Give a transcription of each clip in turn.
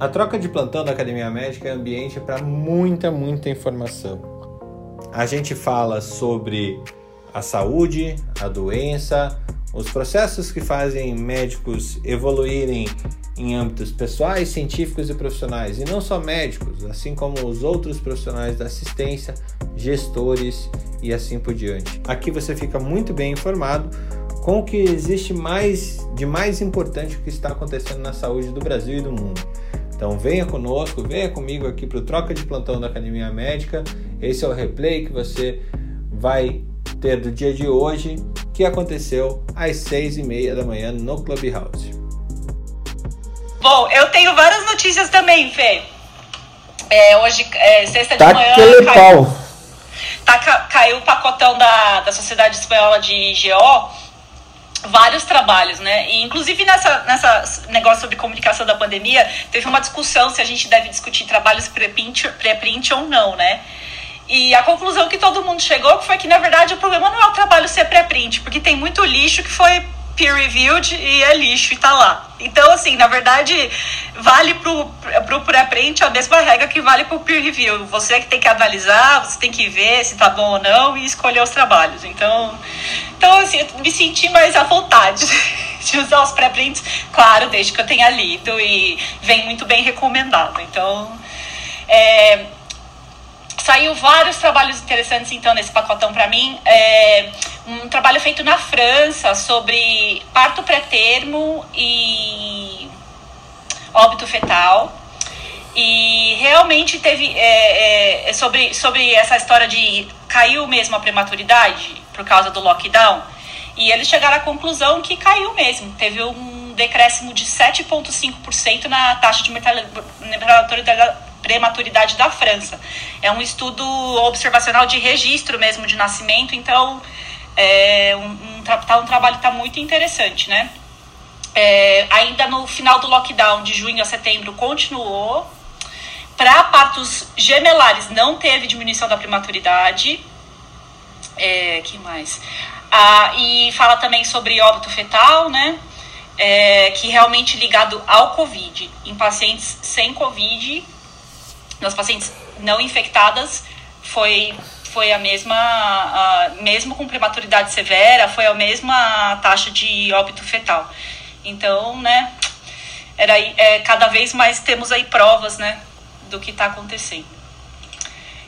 A troca de plantão da Academia Médica é ambiente para muita, muita informação. A gente fala sobre a saúde, a doença, os processos que fazem médicos evoluírem em âmbitos pessoais, científicos e profissionais, e não só médicos, assim como os outros profissionais da assistência, gestores e assim por diante. Aqui você fica muito bem informado com o que existe mais de mais importante que está acontecendo na saúde do Brasil e do mundo. Então venha conosco, venha comigo aqui para o Troca de Plantão da Academia Médica. Esse é o replay que você vai ter do dia de hoje, que aconteceu às seis e meia da manhã no Clubhouse. Bom, eu tenho várias notícias também, Fê. É, hoje, é, sexta tá de manhã. Aquele caiu, pau. Tá, caiu o pacotão da, da Sociedade Espanhola de IGO, vários trabalhos, né? E inclusive nessa, nessa negócio sobre comunicação da pandemia, teve uma discussão se a gente deve discutir trabalhos pré-print pré ou não, né? E a conclusão que todo mundo chegou foi que, na verdade, o problema não é o trabalho ser pré-print, porque tem muito lixo que foi peer-reviewed e é lixo e tá lá. Então, assim, na verdade, vale pro, pro pré-print a mesma regra que vale pro peer-review. Você que tem que analisar, você tem que ver se tá bom ou não e escolher os trabalhos. Então, então assim, eu me senti mais à vontade de usar os pré-prints, claro, desde que eu tenha lido e vem muito bem recomendado. Então, é, saiu vários trabalhos interessantes então nesse pacotão para mim. É, um trabalho feito na França sobre parto pré-termo e óbito fetal. E realmente teve é, é, sobre, sobre essa história de caiu mesmo a prematuridade por causa do lockdown. E eles chegaram à conclusão que caiu mesmo. Teve um decréscimo de 7,5% na taxa de mortalidade prematuridade da França. É um estudo observacional de registro mesmo de nascimento, então é um, um, tá, um trabalho está muito interessante, né? É, ainda no final do lockdown, de junho a setembro, continuou. Para partos gemelares, não teve diminuição da prematuridade. É, que mais? Ah, e fala também sobre óbito fetal, né? É, que realmente ligado ao Covid. Em pacientes sem Covid, nas pacientes não infectadas foi foi a mesma, a, mesmo com prematuridade severa, foi a mesma taxa de óbito fetal. Então, né, era, é, cada vez mais temos aí provas, né, do que está acontecendo.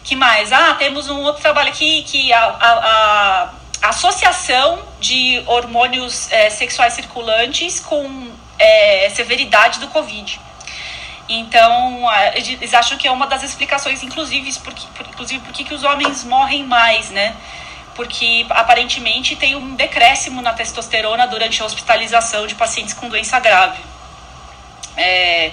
Que mais? Ah, temos um outro trabalho aqui que a, a, a associação de hormônios é, sexuais circulantes com é, severidade do Covid. Então, eles acham que é uma das explicações, inclusive, por, por, inclusive, por que os homens morrem mais, né? Porque aparentemente tem um decréscimo na testosterona durante a hospitalização de pacientes com doença grave. É,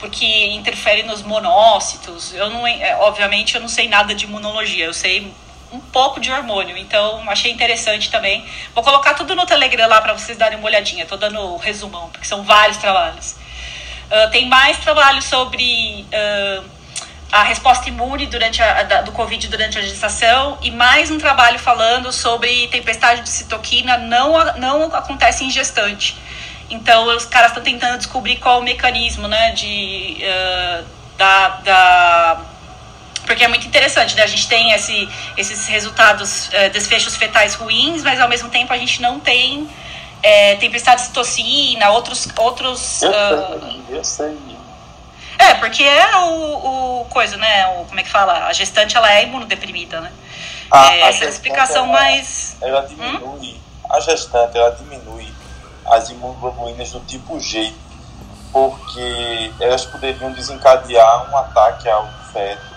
porque interfere nos monócitos. Eu não, é, obviamente, eu não sei nada de imunologia, eu sei um pouco de hormônio, então achei interessante também. Vou colocar tudo no Telegram lá para vocês darem uma olhadinha. Tô dando resumão, porque são vários trabalhos. Uh, tem mais trabalho sobre uh, a resposta imune durante a, a, do Covid durante a gestação e mais um trabalho falando sobre tempestade de citoquina não, não acontece em gestante. Então, os caras estão tentando descobrir qual o mecanismo, né, de, uh, da, da... Porque é muito interessante, né? A gente tem esse, esses resultados, uh, desfechos fetais ruins, mas ao mesmo tempo a gente não tem é, tempestade de citocina, outros. outros eu, uh... eu sei. É, porque é o, o coisa, né? O, como é que fala? A gestante ela é imunodeprimida, né? A, é, a essa é a explicação ela, mais. Ela diminui. Hum? A gestante ela diminui as imunoglobulinas do tipo G, porque elas poderiam desencadear um ataque ao feto,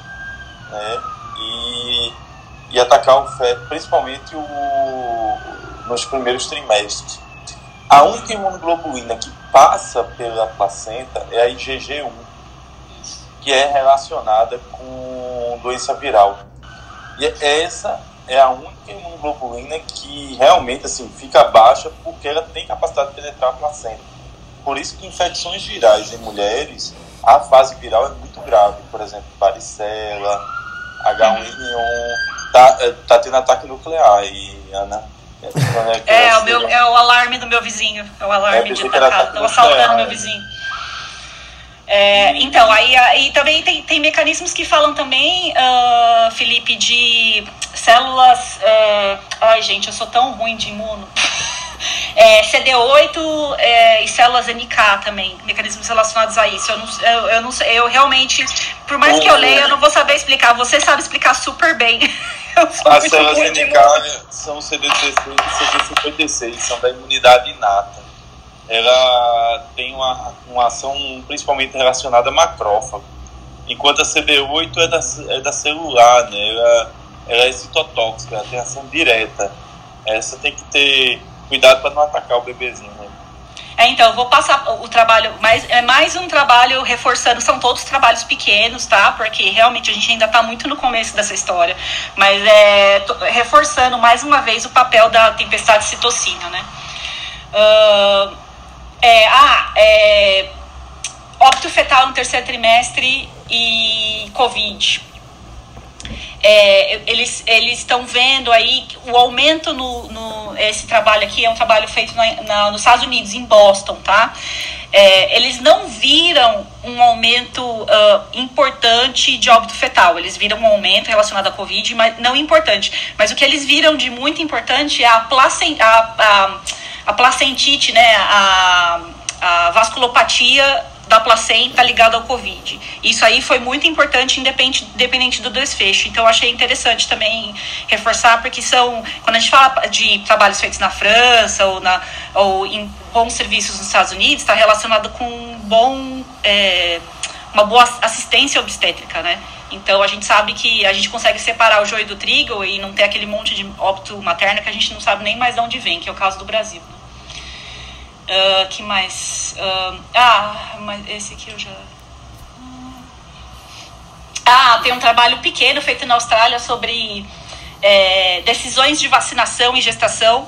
né? E, e atacar o feto, principalmente o, nos primeiros trimestres. A única imunoglobulina que passa pela placenta é a IgG1, que é relacionada com doença viral. E essa é a única imunoglobulina que realmente assim, fica baixa porque ela tem capacidade de penetrar a placenta. Por isso que infecções virais em mulheres, a fase viral é muito grave. Por exemplo, varicela, H1N1, tá, é, tá tendo ataque nuclear. E, Ana, é, é, o meu, é o alarme do meu vizinho. É o alarme é, de atacado. Estão assaltando meu vizinho. É, então, aí, aí também tem, tem mecanismos que falam também, uh, Felipe, de células. Uh, ai, gente, eu sou tão ruim de imuno. É, CD8 é, e células NK também, mecanismos relacionados a isso. Eu não, eu, eu não eu realmente, por mais que eu leia, eu não vou saber explicar. Você sabe explicar super bem. As células NK são CD16 e CD56, são da imunidade inata. Ela tem uma, uma ação principalmente relacionada a macrófago, enquanto a CD8 é da, é da celular, né? ela, ela é citotóxica, ela tem ação direta. Essa tem que ter cuidado para não atacar o bebezinho. Né? É, então, eu vou passar o trabalho, mais, é mais um trabalho reforçando, são todos trabalhos pequenos, tá? Porque realmente a gente ainda está muito no começo dessa história. Mas é reforçando mais uma vez o papel da tempestade citocina, né? Uh, é, ah, é, óbito fetal no terceiro trimestre e Covid é, eles eles estão vendo aí o aumento no, no, esse trabalho aqui é um trabalho feito na, na, nos Estados Unidos em Boston tá? É, eles não viram um aumento uh, importante de óbito fetal. Eles viram um aumento relacionado à covid mas não importante. Mas o que eles viram de muito importante é a, placent, a, a, a placentite né? A, a vasculopatia da placenta ligada ao Covid. Isso aí foi muito importante, independente, do desfecho. Então, achei interessante também reforçar, porque são, quando a gente fala de trabalhos feitos na França ou, na, ou em bons serviços nos Estados Unidos, está relacionado com um bom, é, uma boa assistência obstétrica, né? Então, a gente sabe que a gente consegue separar o joio do trigo e não ter aquele monte de óbito materno que a gente não sabe nem mais de onde vem, que é o caso do Brasil. Uh, que mais? Uh, ah, mas esse aqui eu já. Ah, tem um trabalho pequeno feito na Austrália sobre é, decisões de vacinação e gestação,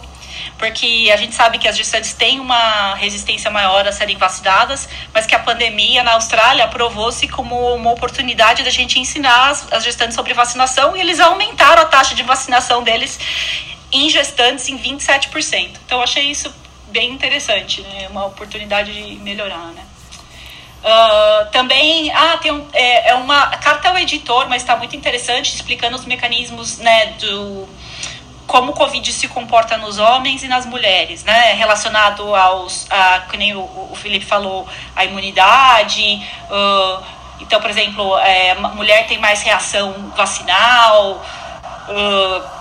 porque a gente sabe que as gestantes têm uma resistência maior a serem vacinadas, mas que a pandemia na Austrália provou-se como uma oportunidade da gente ensinar as, as gestantes sobre vacinação e eles aumentaram a taxa de vacinação deles em gestantes em 27%. Então, eu achei isso bem interessante, né? Uma oportunidade de melhorar, né? Uh, também, ah, tem um, é, é, uma carta ao editor, mas está muito interessante, explicando os mecanismos, né, do como o Covid se comporta nos homens e nas mulheres, né, relacionado aos, a, que nem o, o Felipe falou, a imunidade, uh, então, por exemplo, é, mulher tem mais reação vacinal, uh,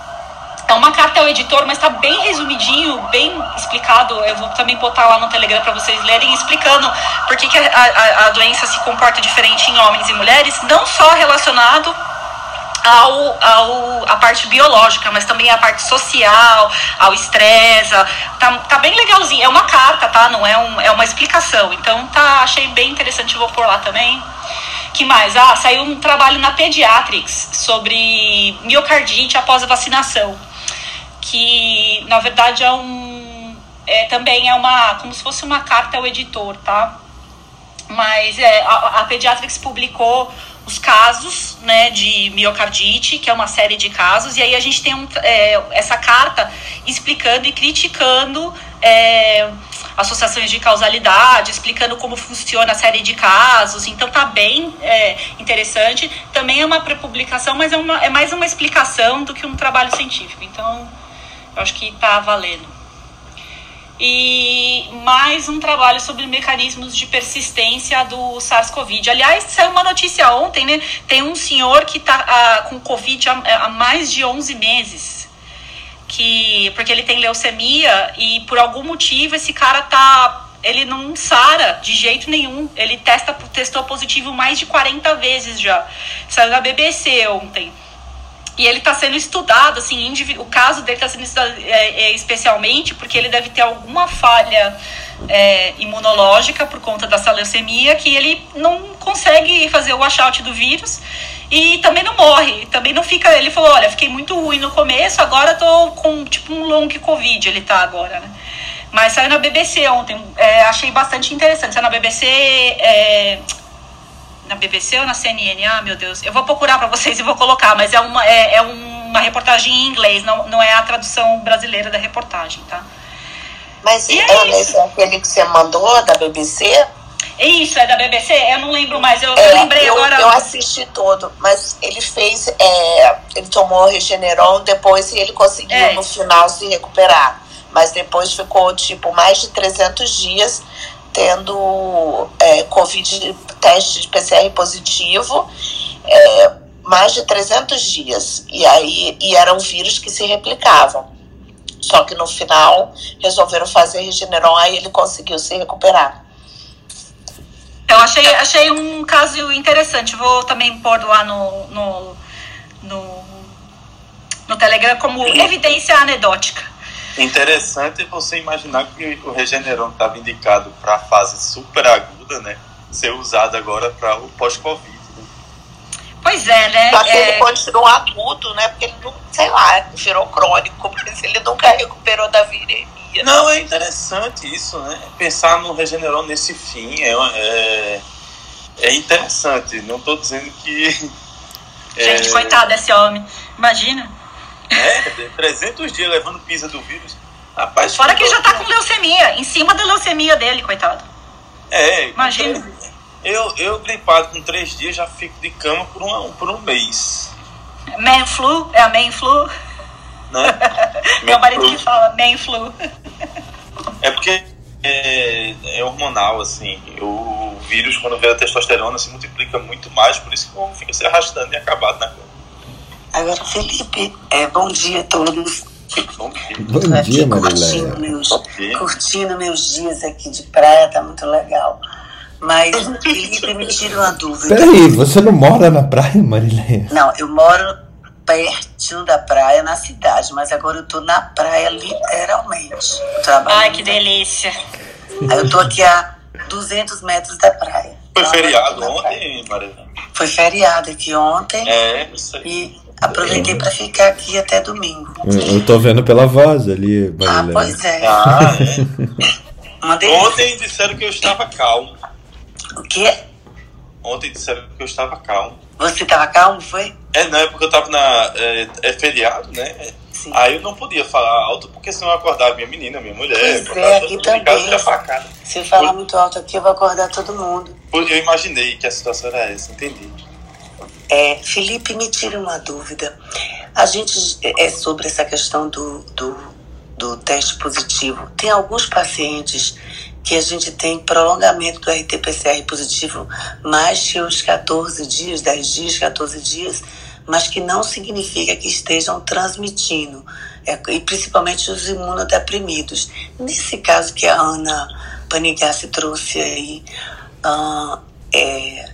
é uma carta ao editor, mas está bem resumidinho, bem explicado. Eu vou também botar lá no Telegram para vocês lerem, explicando por que, que a, a, a, doença se comporta diferente em homens e mulheres, não só relacionado ao, ao a parte biológica, mas também a parte social, ao estresse. Tá, tá bem legalzinho. É uma carta, tá? Não é, um, é uma explicação. Então tá, achei bem interessante, vou pôr lá também. Que mais? Ah, saiu um trabalho na Pediatrics sobre miocardite após a vacinação que na verdade é um é, também é uma como se fosse uma carta ao editor, tá? Mas é, a, a Pediatrics publicou os casos né, de miocardite, que é uma série de casos, e aí a gente tem um, é, essa carta explicando e criticando é, associações de causalidade, explicando como funciona a série de casos, então tá bem é, interessante. Também é uma pré-publicação, mas é, uma, é mais uma explicação do que um trabalho científico. Então eu acho que está valendo. E mais um trabalho sobre mecanismos de persistência do SARS-CoV. Aliás, saiu uma notícia ontem, né? Tem um senhor que está ah, com Covid há, há, mais de 11 meses. Que, porque ele tem leucemia e por algum motivo esse cara tá ele não sara de jeito nenhum. Ele testa, testou positivo mais de 40 vezes já. Saiu na BBC ontem. E ele está sendo estudado, assim, o caso dele está sendo estudado é, é, especialmente porque ele deve ter alguma falha é, imunológica por conta dessa leucemia que ele não consegue fazer o washout do vírus e também não morre, também não fica. Ele falou: olha, fiquei muito ruim no começo, agora tô com tipo um long Covid, ele tá agora, né? Mas saiu na BBC ontem, é, achei bastante interessante. Saiu na BBC. É, na BBC ou na CNN? Ah, meu Deus. Eu vou procurar para vocês e vou colocar, mas é uma, é, é uma reportagem em inglês, não, não é a tradução brasileira da reportagem, tá? Mas, e Ana, esse é aquele que você mandou da BBC? Isso, é da BBC? Eu não lembro mais, eu, é, eu lembrei eu, agora. Eu assisti todo, mas ele fez. É, ele tomou Regeneron depois e ele conseguiu é. no final se recuperar. Mas depois ficou, tipo, mais de 300 dias tendo é, Covid, teste de PCR positivo, é, mais de 300 dias. E aí e eram vírus que se replicavam. Só que no final resolveram fazer Regeneron, aí ele conseguiu se recuperar. Eu achei, achei um caso interessante. Vou também pôr lá no, no, no, no Telegram como evidência anedótica. Interessante você imaginar que o Regeneron estava indicado para a fase super aguda, né? Ser usado agora para o pós-Covid. Né? Pois é, né? Que é... ele continuar agudo, né? Porque ele não, sei lá, virou crônico, porque ele nunca recuperou da viremia. Não, é interessante isso, né? Pensar no Regeneron nesse fim é, é, é interessante. Não estou dizendo que. Gente, é... coitado desse homem. Imagina. É, 300 dias levando pisa do vírus. Rapaz, Fora que ele já tá com leucemia, em cima da leucemia dele, coitado. É, imagina. Eu, eu gripado com três dias já fico de cama por um, por um mês. Man flu? É a man flu? Né? Meu marido que fala man flu. É porque é, é, hormonal, assim. O vírus, quando vê a testosterona, se multiplica muito mais, por isso que fica se arrastando e acabado na cama. Agora, Felipe, é, bom dia a todos. Bom dia, bom dia curtindo meus, curtindo meus dias aqui de praia, tá muito legal. Mas, Felipe, me tira uma dúvida. Peraí, você não mora na praia, Marileia? Não, eu moro pertinho da praia, na cidade, mas agora eu tô na praia, literalmente. Ai, que delícia. Aí eu tô aqui a 200 metros da praia. Foi então, feriado ontem, Marileia? Foi feriado aqui ontem. É, isso aí. E Aproveitei para ficar aqui até domingo. Eu tô vendo pela voz ali, Marilene. Ah, pois é. Ah, é. Ontem disseram que eu estava calmo. O quê? Ontem disseram que eu estava calmo. Você estava calmo, foi? É, não, é porque eu estava na. É, é, feriado, né? Sim. Aí eu não podia falar alto, porque senão eu acordava minha menina, minha mulher. Pois é, aqui também. Se eu falar Por... muito alto aqui, eu vou acordar todo mundo. Eu imaginei que a situação era essa, entendi. É, Felipe, me tira uma dúvida. A gente é sobre essa questão do, do, do teste positivo. Tem alguns pacientes que a gente tem prolongamento do RT-PCR positivo mais que os 14 dias, 10 dias, 14 dias, mas que não significa que estejam transmitindo, é, e principalmente os imunodeprimidos. Nesse caso que a Ana Panigassi trouxe aí, uh, é,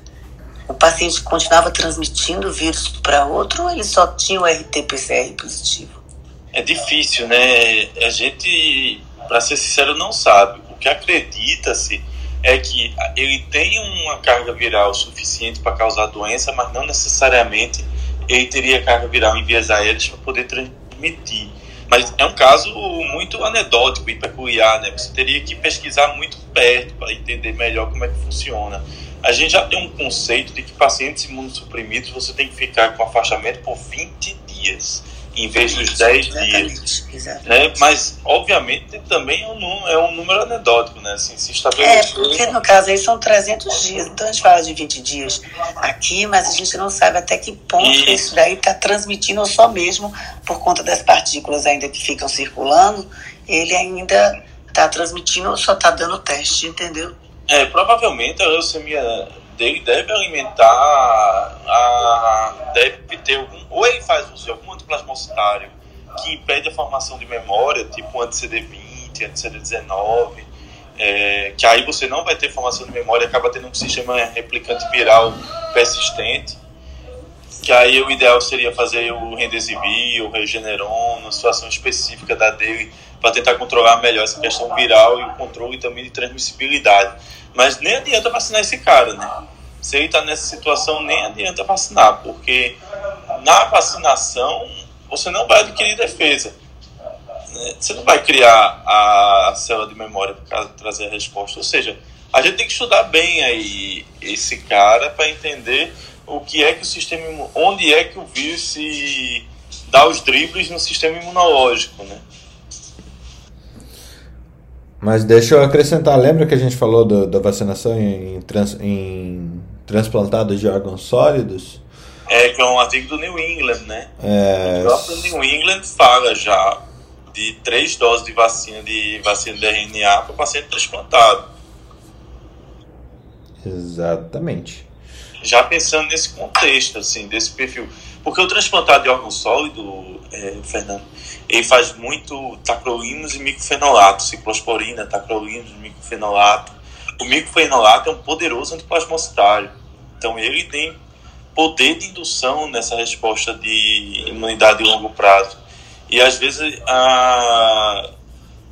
o paciente continuava transmitindo o vírus para outro ou ele só tinha o RT-PCR positivo? É difícil, né? A gente, para ser sincero, não sabe. O que acredita-se é que ele tem uma carga viral suficiente para causar doença, mas não necessariamente ele teria carga viral em vias aéreas para poder transmitir. Mas é um caso muito anedótico e peculiar, né? Você teria que pesquisar muito perto para entender melhor como é que funciona a gente já tem um conceito de que pacientes imunossuprimidos você tem que ficar com afastamento por 20 dias, em vez dos 10 dias. Exatamente. Né? Mas, obviamente, também é um, é um número anedótico, né? Assim, se estabelecer... É, porque no caso aí são 300 dias, então a gente fala de 20 dias aqui, mas a gente não sabe até que ponto e... isso daí está transmitindo ou só mesmo por conta das partículas ainda que ficam circulando, ele ainda está transmitindo ou só está dando teste, entendeu? É, provavelmente a leucemia dele deve alimentar a, deve ter algum ou ele faz uso de algum antiplasmocitário que impede a formação de memória, tipo anti-CD20, anti-CD19, é, que aí você não vai ter formação de memória, acaba tendo um sistema replicante viral persistente, que aí o ideal seria fazer o Remdesivir, o Regeneron, numa situação específica da dele, para tentar controlar melhor essa questão viral e o controle também de transmissibilidade. Mas nem adianta vacinar esse cara, né? Se ele está nessa situação, nem adianta vacinar, porque na vacinação você não vai adquirir defesa. Né? Você não vai criar a célula de memória para trazer a resposta. Ou seja, a gente tem que estudar bem aí esse cara para entender o que é que o sistema onde é que o vírus se dá os dribles no sistema imunológico, né? Mas deixa eu acrescentar, lembra que a gente falou do, da vacinação em, trans, em transplantados de órgãos sólidos? É, que é um artigo do New England, né? É... O próprio New England fala já de três doses de vacina de vacina de RNA para paciente transplantado. Exatamente. Já pensando nesse contexto, assim, desse perfil. Porque o transplantado de órgão sólido, é, Fernando, ele faz muito tacrolimus e micofenolato, ciclosporina, tacrolimus, micofenolato. O micofenolato é um poderoso antiplasmocitário. Então ele tem poder de indução nessa resposta de imunidade de longo prazo. E às vezes a,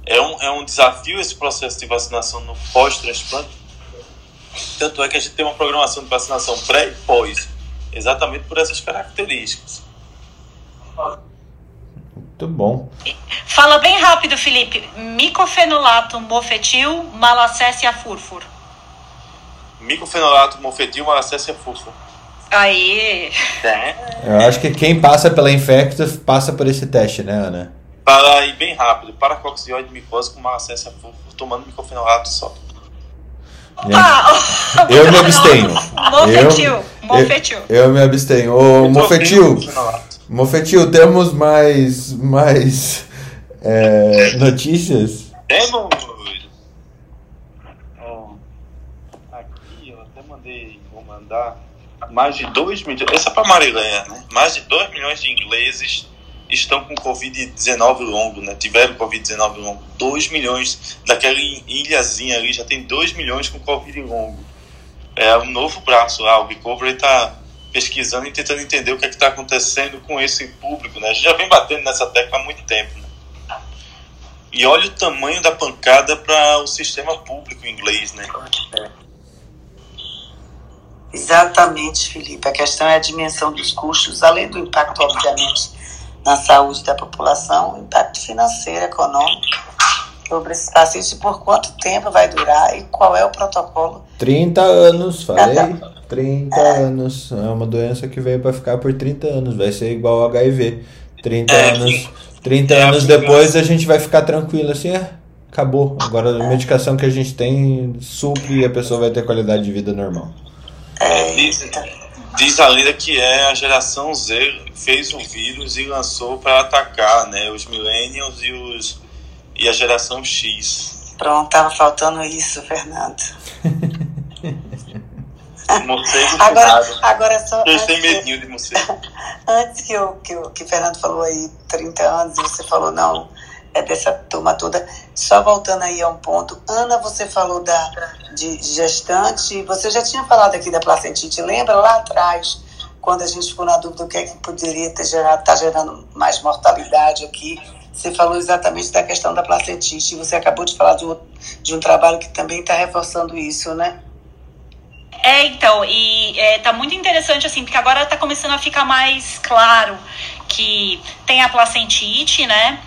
é, um, é um desafio esse processo de vacinação no pós-transplante. Tanto é que a gente tem uma programação de vacinação pré e pós, exatamente por essas características. Muito bom. Fala bem rápido, Felipe. Micofenolato, mofetil, malacésia furfur. Micofenolato, mofetil, malacésia furfur. Aí. É. Eu acho que quem passa pela infecta passa por esse teste, né, Ana? Para ir bem rápido, paracoxioide micose com malacésia furfur, tomando micofenolato só. Ah, Eu me abstenho. Mofetil. Eu- Mofetil. Eu me abstenho. Ô, Eu Mofetil. Mofetil, temos mais, mais é, notícias? Temos. Aqui eu até mandei, vou mandar. Mais de 2 milhões. Essa é para Marileia, né? Mais de 2 milhões de ingleses estão com Covid-19 longo, né? Tiveram Covid-19 longo. 2 milhões. Daquela ilhazinha ali já tem 2 milhões com Covid longo. É um novo braço lá. O Recovery está pesquisando e tentando entender o que é está acontecendo com esse público, né? A gente já vem batendo nessa tecla há muito tempo, né? E olha o tamanho da pancada para o sistema público inglês, né? Exatamente, Felipe. A questão é a dimensão dos custos, além do impacto, obviamente, na saúde da população, o impacto financeiro, econômico sobre esses pacientes e por quanto tempo vai durar e qual é o protocolo. 30 anos, falei. Tá, 30 anos. É uma doença que veio para ficar por 30 anos. Vai ser igual ao HIV. 30 É, anos. 30 é, anos depois a gente vai ficar tranquilo assim, é, acabou. Agora a medicação que a gente tem supre e a pessoa vai ter qualidade de vida normal. É, Diz, diz a lenda que é a geração Z fez o vírus e lançou para atacar, né? Os millennials e os e a geração X. pronto, estava faltando isso, Fernando. Morcego Agora, agora só. Antes que- medinho de morcego. Antes que o que, o- que o Fernando falou aí, 30 anos, e você falou, não, é dessa turma toda. Só voltando aí a um ponto. Ana, você falou da, de gestante, você já tinha falado aqui da placentite, lembra lá atrás, quando a gente ficou na dúvida do que é que poderia gerado, tá gerando mais mortalidade aqui. Você falou exatamente da questão da placentite, e você acabou de falar de um, de um trabalho que também está reforçando isso, né? É, então, e é, tá muito interessante, assim, porque agora tá começando a ficar mais claro que tem a placentite, né?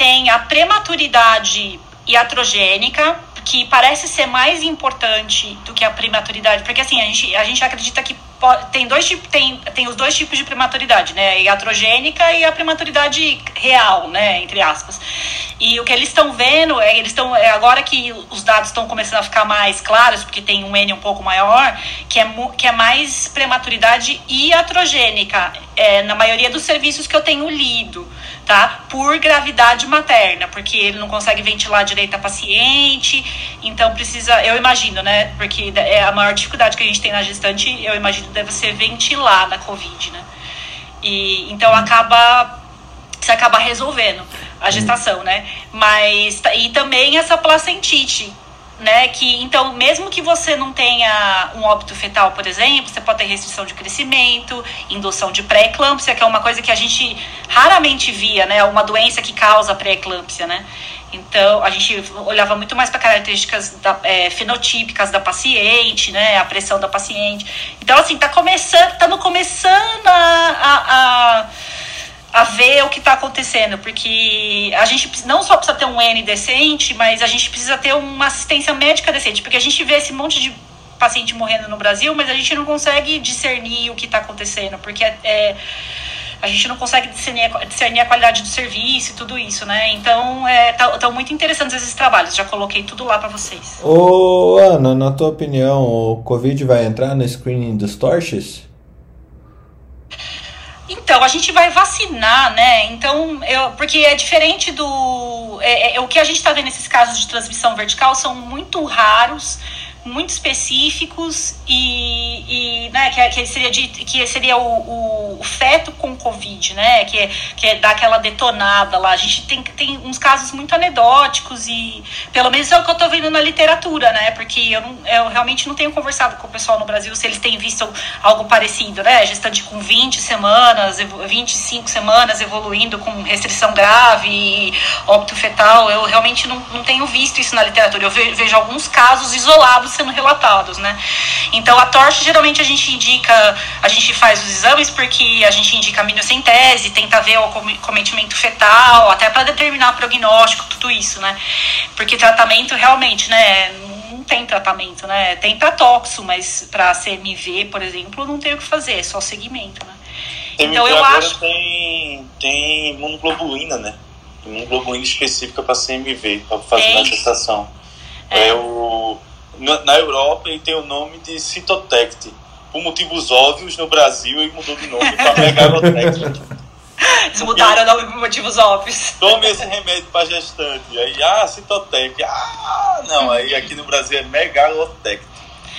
Tem a prematuridade iatrogênica, que parece ser mais importante do que a prematuridade, porque assim, a gente, a gente acredita que tem dois tem, tem os dois tipos de prematuridade, né? A iatrogênica e a prematuridade real, né? Entre aspas. E o que eles estão vendo, é, eles estão é, agora que os dados estão começando a ficar mais claros, porque tem um N um pouco maior, que é, que é mais prematuridade iatrogênica, é, na maioria dos serviços que eu tenho lido, tá? Por gravidade materna, porque ele não consegue ventilar direito a paciente, então precisa, eu imagino, né? Porque é a maior dificuldade que a gente tem na gestante, eu imagino, deve ser ventilar na Covid, né? E então acaba você acaba resolvendo a gestação, né? Mas e também essa placentite, né? Que então mesmo que você não tenha um óbito fetal, por exemplo, você pode ter restrição de crescimento, indução de pré-eclâmpsia, que é uma coisa que a gente raramente via, né? Uma doença que causa pré-eclâmpsia, né? Então, a gente olhava muito mais para características da, é, fenotípicas da paciente, né? A pressão da paciente. Então, assim, tá começando, estamos começando a, a, a, a ver o que está acontecendo, porque a gente não só precisa ter um N decente, mas a gente precisa ter uma assistência médica decente, porque a gente vê esse monte de paciente morrendo no Brasil, mas a gente não consegue discernir o que está acontecendo, porque é, é, a gente não consegue discernir, discernir a qualidade do serviço e tudo isso, né? Então, estão é, tá, muito interessantes esses trabalhos. Já coloquei tudo lá para vocês. Ô, Ana, na tua opinião, o Covid vai entrar no screening dos torches? Então, a gente vai vacinar, né? Então, eu, porque é diferente do. É, é, o que a gente está vendo nesses casos de transmissão vertical são muito raros muito específicos e, e né, que, que, seria de, que seria o, o, feto com Covid, né? Que, é, que é dar aquela detonada lá. A gente tem, tem uns casos muito anedóticos e pelo menos é o que eu estou vendo na literatura, né? Porque eu, não, eu realmente não tenho conversado com o pessoal no Brasil se eles têm visto algo parecido, né? Gestante com 20 semanas, 25 semanas evoluindo com restrição grave óbito fetal. Eu realmente não, não tenho visto isso na literatura. Eu vejo alguns casos isolados sendo relatados, né? Então a torche geralmente a gente indica, a gente faz os exames porque a gente indica a minocentese, tenta ver o cometimento fetal, até para determinar prognóstico, tudo isso, né? Porque tratamento realmente, né? Não tem tratamento, né? Tem para toxo, mas para CMV, por exemplo, não tem o que fazer, é só segmento, né? Então eu acho tem tem imunoglobulina, né? Imunoglobulina específica para CMV, para fazer a gestação. É. é o na Europa ele tem o nome de Citotect. Por motivos óbvios, no Brasil ele mudou de nome para Megalotect. Eles mudaram o nome por motivos óbvios. Tome esse remédio para gestante. Aí, ah, Citotec. Ah, não. Aí aqui no Brasil é Megalotect.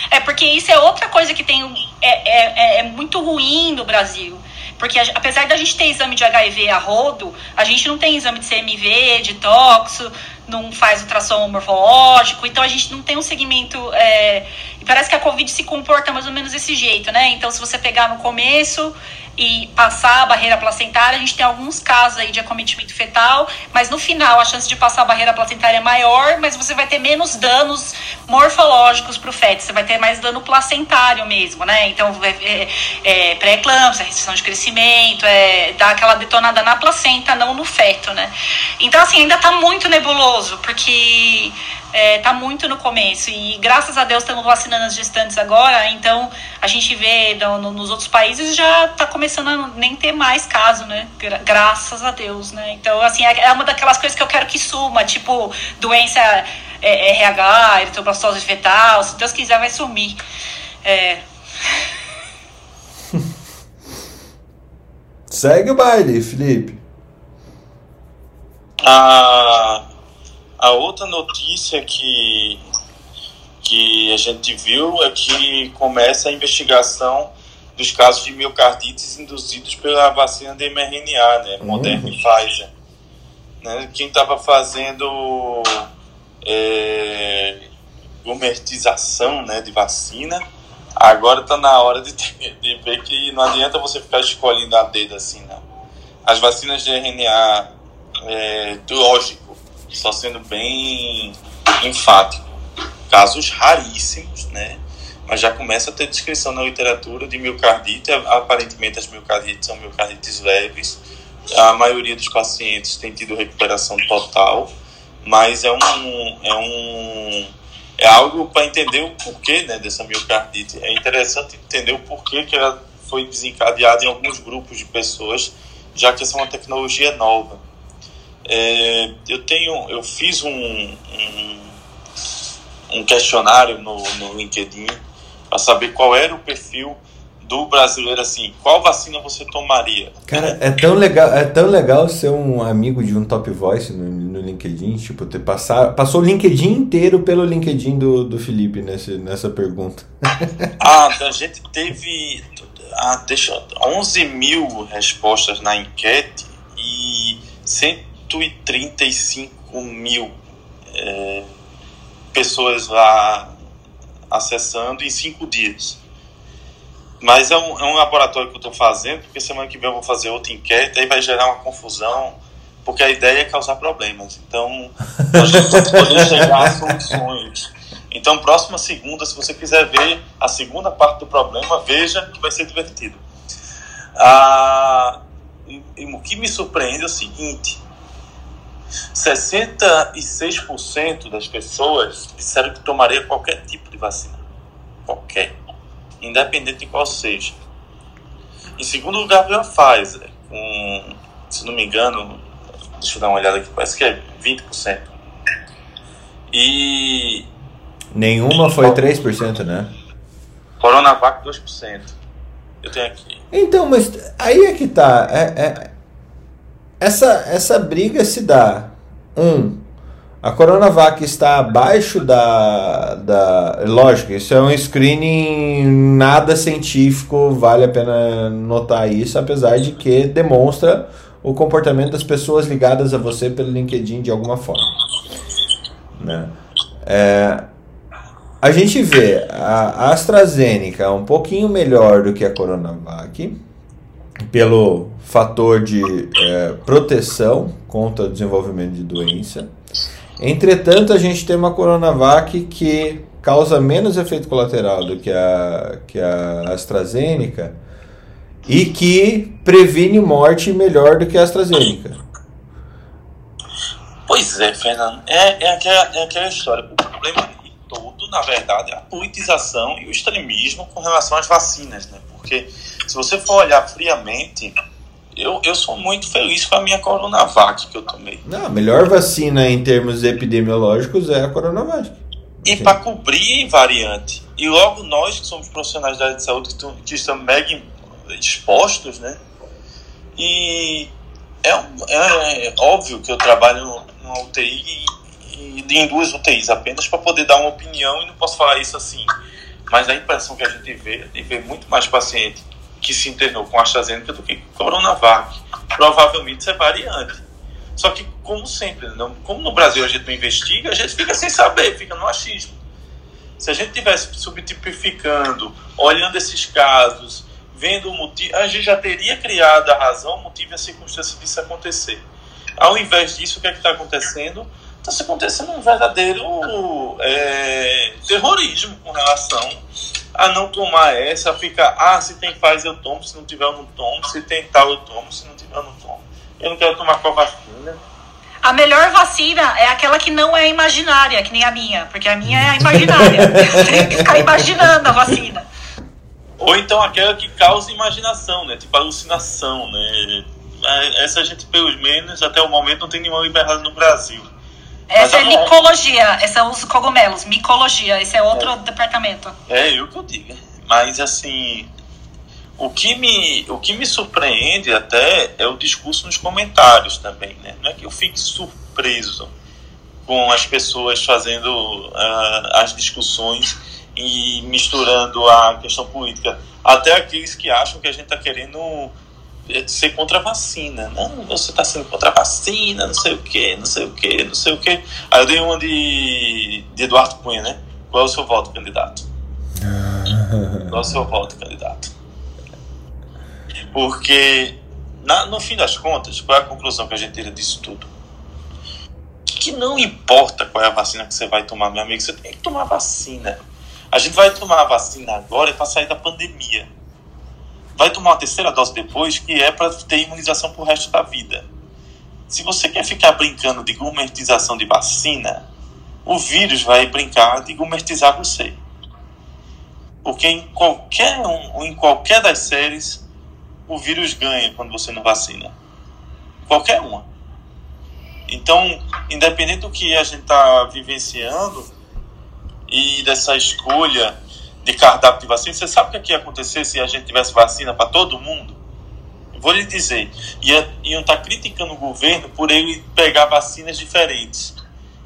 É porque isso é outra coisa que tem. É, é, é, é muito ruim no Brasil. Porque apesar da gente ter exame de HIV a rodo, a gente não tem exame de CMV, de toxo, não faz ultrassom morfológico, então a gente não tem um segmento. É, e parece que a Covid se comporta mais ou menos desse jeito, né? Então, se você pegar no começo, e passar a barreira placentária, a gente tem alguns casos aí de acometimento fetal, mas no final a chance de passar a barreira placentária é maior, mas você vai ter menos danos morfológicos para o feto, você vai ter mais dano placentário mesmo, né? Então, é, é, é pré-eclâmpsia, restrição de crescimento, é dar aquela detonada na placenta, não no feto, né? Então, assim, ainda está muito nebuloso, porque é, tá muito no começo e graças a Deus estamos vacinando as gestantes agora, então a gente vê no, no, nos outros países já tá começando a nem ter mais caso, né? Gra graças a Deus, né? Então, assim, é, é uma daquelas coisas que eu quero que suma, tipo doença é, RH, eritroblastose fetal, se Deus quiser vai sumir. É... Segue o baile, Felipe. Ah a outra notícia que, que a gente viu é que começa a investigação dos casos de miocardites induzidos pela vacina de mRNA, né, Moderna uhum. e Pfizer. Né, quem estava fazendo é, gourmetização né, de vacina, agora está na hora de, de ver que não adianta você ficar escolhendo a dedo assim, não. As vacinas de RNA, é, lógico, só sendo bem enfático. Casos raríssimos, né? Mas já começa a ter descrição na literatura de miocardite. Aparentemente, as miocardites são miocardites leves. A maioria dos pacientes tem tido recuperação total, mas é um, é um é algo para entender o porquê né, dessa miocardite. É interessante entender o porquê que ela foi desencadeada em alguns grupos de pessoas, já que essa é uma tecnologia nova. É, eu tenho, eu fiz um, um, um questionário no, no LinkedIn para saber qual era o perfil do brasileiro assim, qual vacina você tomaria? Cara, é tão legal, é tão legal ser um amigo de um top voice no, no LinkedIn, tipo, ter passar, passou o LinkedIn inteiro pelo LinkedIn do, do Felipe nessa, nessa pergunta. ah, a gente teve ah, deixa, 11 mil respostas na enquete e 100 135 mil é, pessoas lá acessando em cinco dias. Mas é um, é um laboratório que eu estou fazendo, porque semana que vem eu vou fazer outra enquete, aí vai gerar uma confusão, porque a ideia é causar problemas. Então, a gente poder chegar a soluções. Então, próxima segunda, se você quiser ver a segunda parte do problema, veja que vai ser divertido. Ah, o que me surpreende é o seguinte: 66% das pessoas disseram que tomaria qualquer tipo de vacina. Qualquer. Independente de qual seja. Em segundo lugar veio a Pfizer, com, se não me engano, deixa eu dar uma olhada aqui, parece que é 20%. E. Nenhuma foi 3%, né? Coronavac 2%. Eu tenho aqui. Então, mas aí é que tá. É, é, essa, essa briga se dá. Um, a Coronavac está abaixo da, da. Lógico, isso é um screening nada científico, vale a pena notar isso, apesar de que demonstra o comportamento das pessoas ligadas a você pelo LinkedIn de alguma forma. Né? É, a gente vê a AstraZeneca um pouquinho melhor do que a Coronavac, pelo fator de é, proteção contra o desenvolvimento de doença. Entretanto, a gente tem uma Coronavac que causa menos efeito colateral do que a, que a AstraZeneca e que previne morte melhor do que a AstraZeneca. Pois é, Fernando. É, é, aquela, é aquela história. O problema todo, na verdade, é a politização e o extremismo com relação às vacinas, né? Porque se você for olhar friamente, eu, eu sou muito feliz com a minha Coronavac que eu tomei. Não, a melhor vacina em termos epidemiológicos é a Coronavac. E para cobrir variante. E logo nós, que somos profissionais da área de saúde, que estamos mega expostos, né? E é, é óbvio que eu trabalho numa UTI e, e em duas UTIs apenas para poder dar uma opinião e não posso falar isso assim. Mas a impressão que a gente vê, de ver muito mais paciente que se internou com AstraZeneca do que com Coronavac. Provavelmente isso é variante. Só que, como sempre, não, como no Brasil a gente não investiga, a gente fica sem saber, fica no achismo. Se a gente tivesse subtipificando, olhando esses casos, vendo o motivo, a gente já teria criado a razão, o motivo e a circunstância disso acontecer. Ao invés disso, o que é está acontecendo? Está se acontecendo um verdadeiro é, terrorismo com relação a não tomar essa, fica, ah, se tem paz eu tomo, se não tiver eu não tomo, se tem tal eu tomo, se não tiver eu não tomo. Eu não quero tomar qual vacina. A melhor vacina é aquela que não é imaginária, que nem a minha, porque a minha é imaginária. tem que ficar imaginando a vacina. Ou então aquela que causa imaginação, né? Tipo alucinação, né? Essa a gente, pelos menos, até o momento, não tem nenhuma liberada no Brasil. Essa é micologia, essa é os cogumelos, micologia, esse é outro é. departamento. É, eu que eu digo. Mas assim, o que me, o que me surpreende até é o discurso nos comentários também, né? Não é que eu fique surpreso com as pessoas fazendo uh, as discussões e misturando a questão política. Até aqueles que acham que a gente está querendo é ser contra a vacina. Não, você está sendo contra a vacina, não sei o que, não sei o que, não sei o que. Aí eu dei uma de, de Eduardo Cunha, né? Qual é o seu voto, candidato? Qual é o seu voto, candidato? Porque, na, no fim das contas, qual é a conclusão que a gente tira disso tudo? Que não importa qual é a vacina que você vai tomar, meu amigo, você tem que tomar vacina. A gente vai tomar a vacina agora para sair da pandemia vai tomar uma terceira dose depois, que é para ter imunização para o resto da vida. Se você quer ficar brincando de gumertização de vacina, o vírus vai brincar de gumertizar você. Porque em qualquer, um, em qualquer das séries, o vírus ganha quando você não vacina. Qualquer uma. Então, independente do que a gente está vivenciando e dessa escolha de cardápio de vacina, você sabe o que ia acontecer se a gente tivesse vacina para todo mundo? Vou lhe dizer, ia, iam estar tá criticando o governo por ele pegar vacinas diferentes,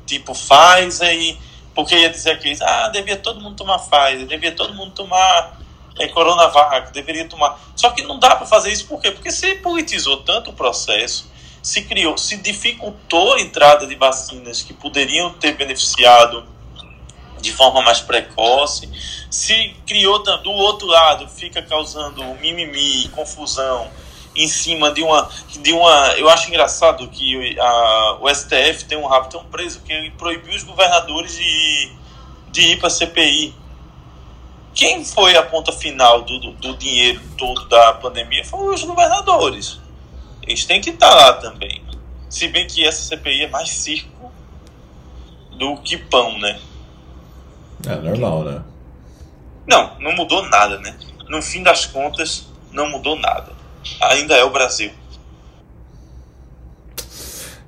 tipo Pfizer, e, porque ia dizer que ah, devia todo mundo tomar Pfizer, devia todo mundo tomar é, Coronavac, deveria tomar. Só que não dá para fazer isso, por quê? Porque se politizou tanto o processo, se criou, se dificultou a entrada de vacinas que poderiam ter beneficiado de forma mais precoce. Se criou do outro lado, fica causando mimimi, confusão em cima de uma de uma eu acho engraçado que a, o STF tem um rabo tão preso que ele proibiu os governadores de, de ir para CPI. Quem foi a ponta final do, do, do dinheiro todo da pandemia foram os governadores. Eles têm que estar lá também. Se bem que essa CPI é mais circo do que pão, né? É normal, né? Não, não mudou nada, né? No fim das contas, não mudou nada. Ainda é o Brasil.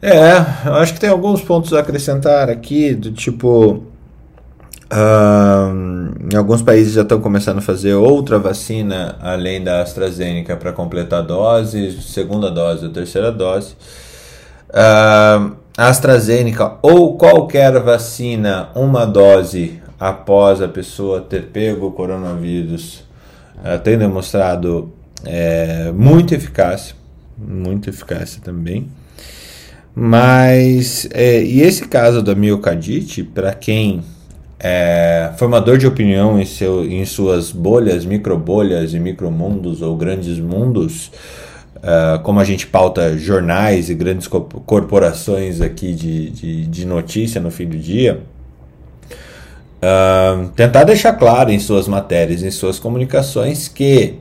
É, eu acho que tem alguns pontos a acrescentar aqui, do tipo. Uh, em alguns países já estão começando a fazer outra vacina além da AstraZeneca para completar a dose, segunda dose ou terceira dose. Uh, AstraZeneca ou qualquer vacina, uma dose após a pessoa ter pego o coronavírus, uh, tem demonstrado é, muito eficácia, muito eficácia também. Mas, é, e esse caso da miocardite, para quem é formador de opinião em, seu, em suas bolhas, microbolhas e micromundos ou grandes mundos, uh, como a gente pauta jornais e grandes corporações aqui de, de, de notícia no fim do dia, uh, tentar deixar claro em suas matérias, em suas comunicações, que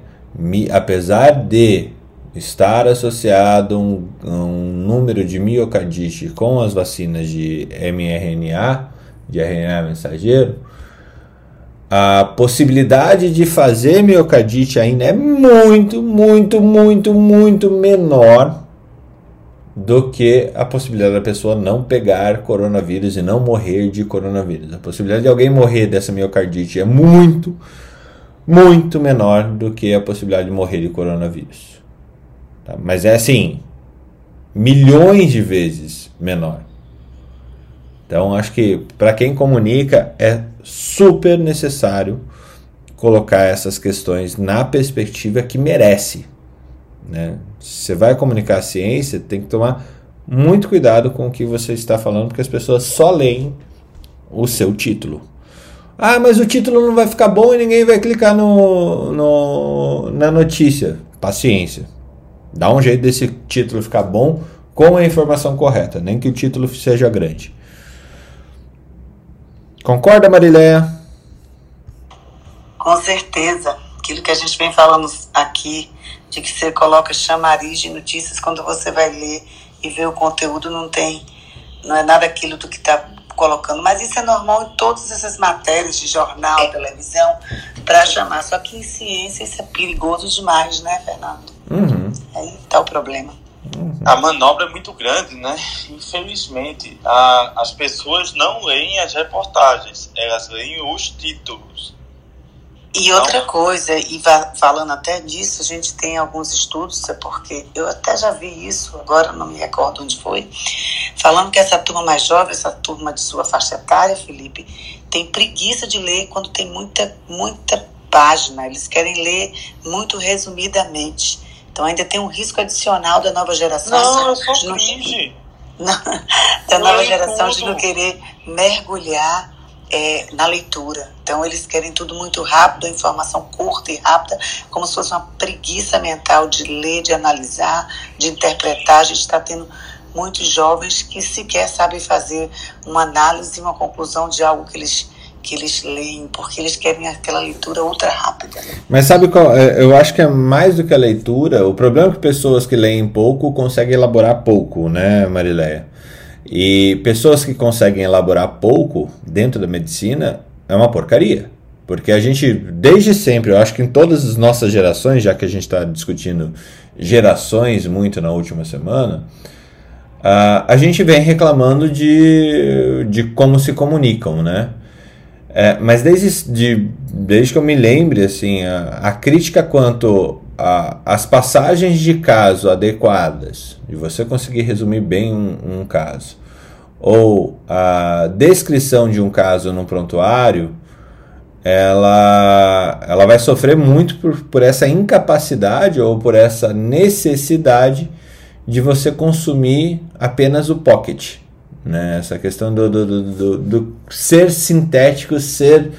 apesar de estar associado um, um número de miocardite com as vacinas de mRNA, de RNA mensageiro, a possibilidade de fazer miocardite ainda é muito, muito, muito, muito menor do que a possibilidade da pessoa não pegar coronavírus e não morrer de coronavírus. A possibilidade de alguém morrer dessa miocardite é muito, muito menor do que a possibilidade de morrer de coronavírus. Tá? Mas é assim, milhões de vezes menor. Então, acho que para quem comunica é super necessário colocar essas questões na perspectiva que merece. Né? Se você vai comunicar a ciência, tem que tomar muito cuidado com o que você está falando, porque as pessoas só leem o seu título. Ah, mas o título não vai ficar bom e ninguém vai clicar no, no, na notícia. Paciência. Dá um jeito desse título ficar bom com a informação correta, nem que o título seja grande. Concorda, Marileia? Com certeza. Aquilo que a gente vem falando aqui, de que você coloca chamariz de notícias, quando você vai ler e ver o conteúdo, não tem, não é nada aquilo do que está colocando. Mas isso é normal em todas essas matérias de jornal, televisão, para chamar. Só que em ciência isso é perigoso demais, né, Fernando? Uhum. Aí está o problema. Uhum. A manobra é muito grande, né? Infelizmente, a, as pessoas não leem as reportagens, elas leem os títulos. E outra coisa, e falando até disso, a gente tem alguns estudos, é porque eu até já vi isso, agora não me recordo onde foi, falando que essa turma mais jovem, essa turma de sua faixa etária, Felipe, tem preguiça de ler quando tem muita, muita página, eles querem ler muito resumidamente. Então ainda tem um risco adicional da nova geração. Não, eu sou cringe. da nova geração de não querer mergulhar é, na leitura. Então eles querem tudo muito rápido, informação curta e rápida, como se fosse uma preguiça mental de ler, de analisar, de interpretar. A gente está tendo muitos jovens que sequer sabem fazer uma análise e uma conclusão de algo que eles que eles leem, porque eles querem aquela leitura ultra rápida. Mas sabe qual? É, eu acho que é mais do que a leitura. O problema é que pessoas que leem pouco conseguem elaborar pouco, né, Marileia? E pessoas que conseguem elaborar pouco dentro da medicina é uma porcaria. Porque a gente, desde sempre, eu acho que em todas as nossas gerações, já que a gente está discutindo gerações muito na última semana, uh, a gente vem reclamando de, de como se comunicam, né? É, mas desde, de, desde que eu me lembre, assim, a, a crítica quanto às passagens de caso adequadas, de você conseguir resumir bem um, um, caso, ou a descrição de um caso no prontuário, ela, ela vai sofrer muito por, por essa incapacidade ou por essa necessidade de você consumir apenas o pocket. Né? Essa questão do, do, do, do ser sintético, ser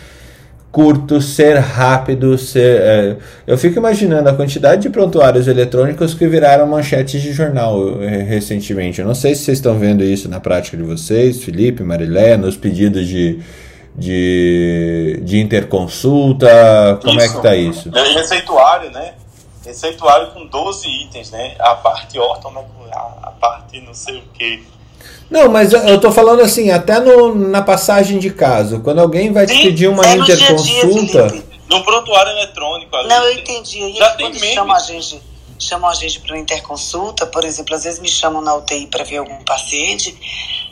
curto, ser rápido, ser. É, eu fico imaginando a quantidade de prontuários eletrônicos que viraram manchetes de jornal é, recentemente. Eu não sei se vocês estão vendo isso na prática de vocês, Felipe, Marilé, nos pedidos de, de, de interconsulta. Como isso. é que tá isso? É receituário, né? Receituário com 12 itens, né? A parte ortomolecular, a parte não sei o que não, mas eu tô falando assim, até no, na passagem de caso, quando alguém vai te pedir uma é interconsulta. no prontuário eletrônico ali. Não, eu entendi. E já tem memes. a gente. chamam a gente para uma interconsulta, por exemplo, às vezes me chamam na UTI para ver algum paciente.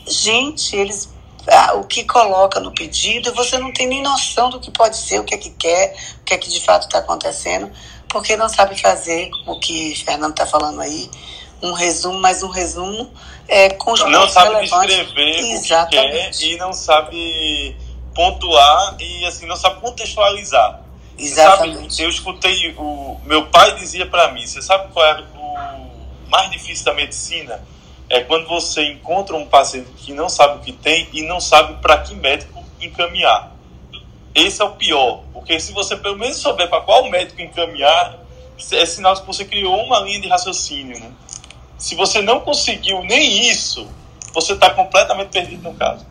Gente, eles ah, o que coloca no pedido, você não tem nem noção do que pode ser, o que é que quer, o que é que de fato está acontecendo, porque não sabe fazer o que o Fernando está falando aí, um resumo, mas um resumo é, Não sabe descrever Exatamente. o que quer e não sabe pontuar e assim não sabe contextualizar. Exatamente. Sabe, eu escutei o meu pai dizia para mim, você sabe qual é o mais difícil da medicina? É quando você encontra um paciente que não sabe o que tem e não sabe para que médico encaminhar. Esse é o pior, porque se você pelo menos souber para qual médico encaminhar, é sinal de que você criou uma linha de raciocínio, né? Se você não conseguiu nem isso, você está completamente perdido no caso.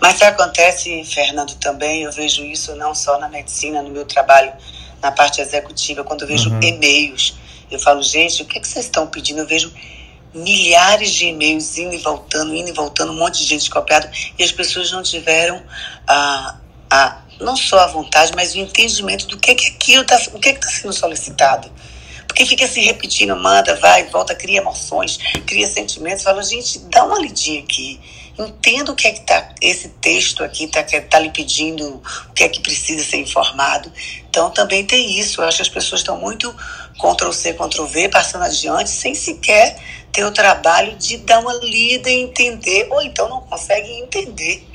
Mas acontece, Fernando, também, eu vejo isso não só na medicina, no meu trabalho, na parte executiva, quando eu vejo uhum. e-mails. Eu falo, gente, o que, é que vocês estão pedindo? Eu vejo milhares de e-mails indo e voltando, indo e voltando, um monte de gente copiado, e as pessoas não tiveram a, a não só a vontade, mas o entendimento do que é que aquilo tá, o que é que está sendo solicitado. Porque fica se repetindo, manda, vai, volta, cria emoções, cria sentimentos. Fala, gente, dá uma lidinha aqui. Entenda o que é que tá, esse texto aqui está tá lhe pedindo, o que é que precisa ser informado. Então também tem isso. Eu acho que as pessoas estão muito Ctrl-C, Ctrl-V, passando adiante, sem sequer ter o trabalho de dar uma lida e entender, ou então não conseguem entender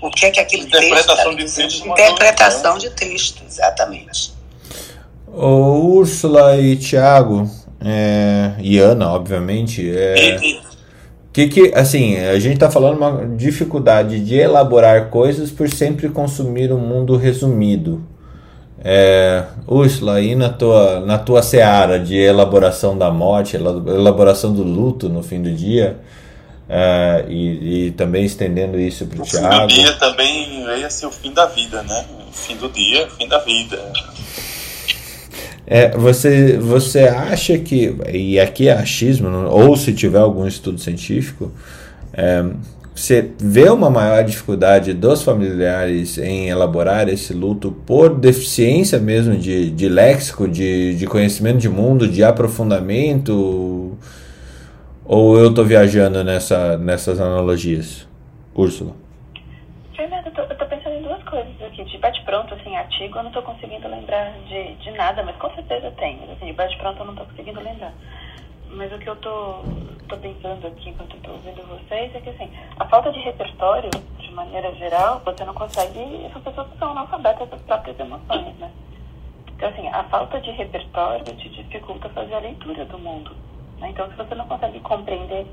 o que é que aquele Interpretação texto tá de texto. Interpretação de texto, exatamente. Ô, Úrsula e Tiago, é, e Ana, obviamente, é, que que, assim, a gente está falando uma dificuldade de elaborar coisas por sempre consumir um mundo resumido. É, Úrsula, aí na tua, na tua seara de elaboração da morte, elaboração do luto no fim do dia, é, e, e, também estendendo isso para o Tiago. O fim do dia também ia ser o fim da vida, né? O fim do dia, fim da vida. É, você, você acha que, e aqui é achismo, ou se tiver algum estudo científico, é, você vê uma maior dificuldade dos familiares em elaborar esse luto por deficiência mesmo de, de léxico, de, de conhecimento de mundo, de aprofundamento? Ou eu estou viajando nessa, nessas analogias? Úrsula? Fernando, eu estou pensando em duas coisas aqui. De bate-pronto, assim, artigo, eu não estou conseguindo lembrar de, de nada, mas com certeza tem. Assim, de bate-pronto, eu não estou conseguindo lembrar. Mas o que eu tô, tô pensando aqui enquanto tô ouvindo vocês é que assim, a falta de repertório, de maneira geral, você não consegue. Essas pessoas são analfabetas das próprias emoções, né? Então, assim, a falta de repertório te dificulta fazer a leitura do mundo. Né? Então, se você não consegue compreender